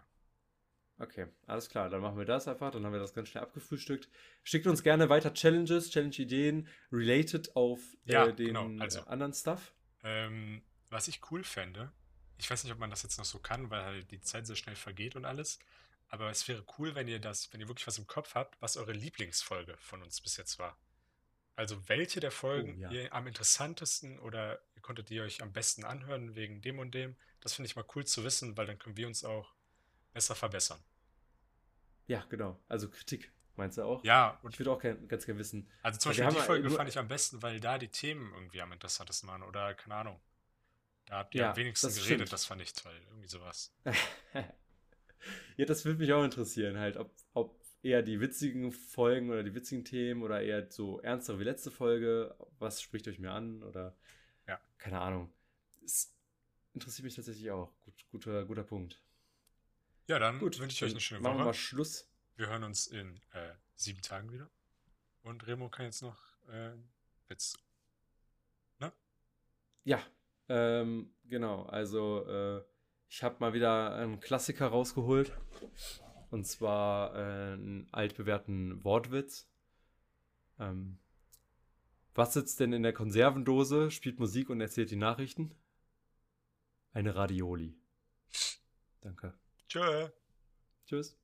Okay, alles klar. Dann machen wir das einfach. Dann haben wir das ganz schnell abgefrühstückt. Schickt uns gerne weiter Challenges, Challenge-Ideen, related auf Ja, äh, den genau, also. anderen Stuff. Ähm, was ich cool fände, ich weiß nicht, ob man das jetzt noch so kann, weil halt die Zeit sehr schnell vergeht und alles. Aber es wäre cool, wenn ihr das, wenn ihr wirklich was im Kopf habt, was eure Lieblingsfolge von uns bis jetzt war. Also welche der Folgen Oh, ja. ihr am interessantesten oder ihr konntet ihr euch am besten anhören wegen dem und dem. Das finde ich mal cool zu wissen, weil dann können wir uns auch besser verbessern. Ja, genau. Also Kritik, meinst du auch? Ja, und Ich würde auch gern, ganz gerne wissen. also zum Beispiel die Folge fand ich am besten, weil da die Themen irgendwie am interessantesten waren oder keine Ahnung. Da habt ihr Ja, am wenigsten das geredet, stimmt. das fand ich toll. Irgendwie sowas. ja, das würde mich auch interessieren, halt, ob, ob eher die witzigen Folgen oder die witzigen Themen oder eher so ernstere wie letzte Folge, was spricht euch mehr an oder Ja. keine Ahnung. Es interessiert mich tatsächlich auch. Gut, guter, guter Punkt. Ja, dann Gut, wünsche ich euch eine schöne machen wir mal Woche. Schluss. Wir hören uns in äh, sieben Tagen wieder. Und Remo kann jetzt noch äh, Witz. Ja, ähm, genau. Also, äh, ich habe mal wieder einen Klassiker rausgeholt. Und zwar äh, einen altbewährten Wortwitz. Ähm, was sitzt denn in der Konservendose, spielt Musik und erzählt die Nachrichten? Eine Radioli. Danke. Tschö. Tschüss.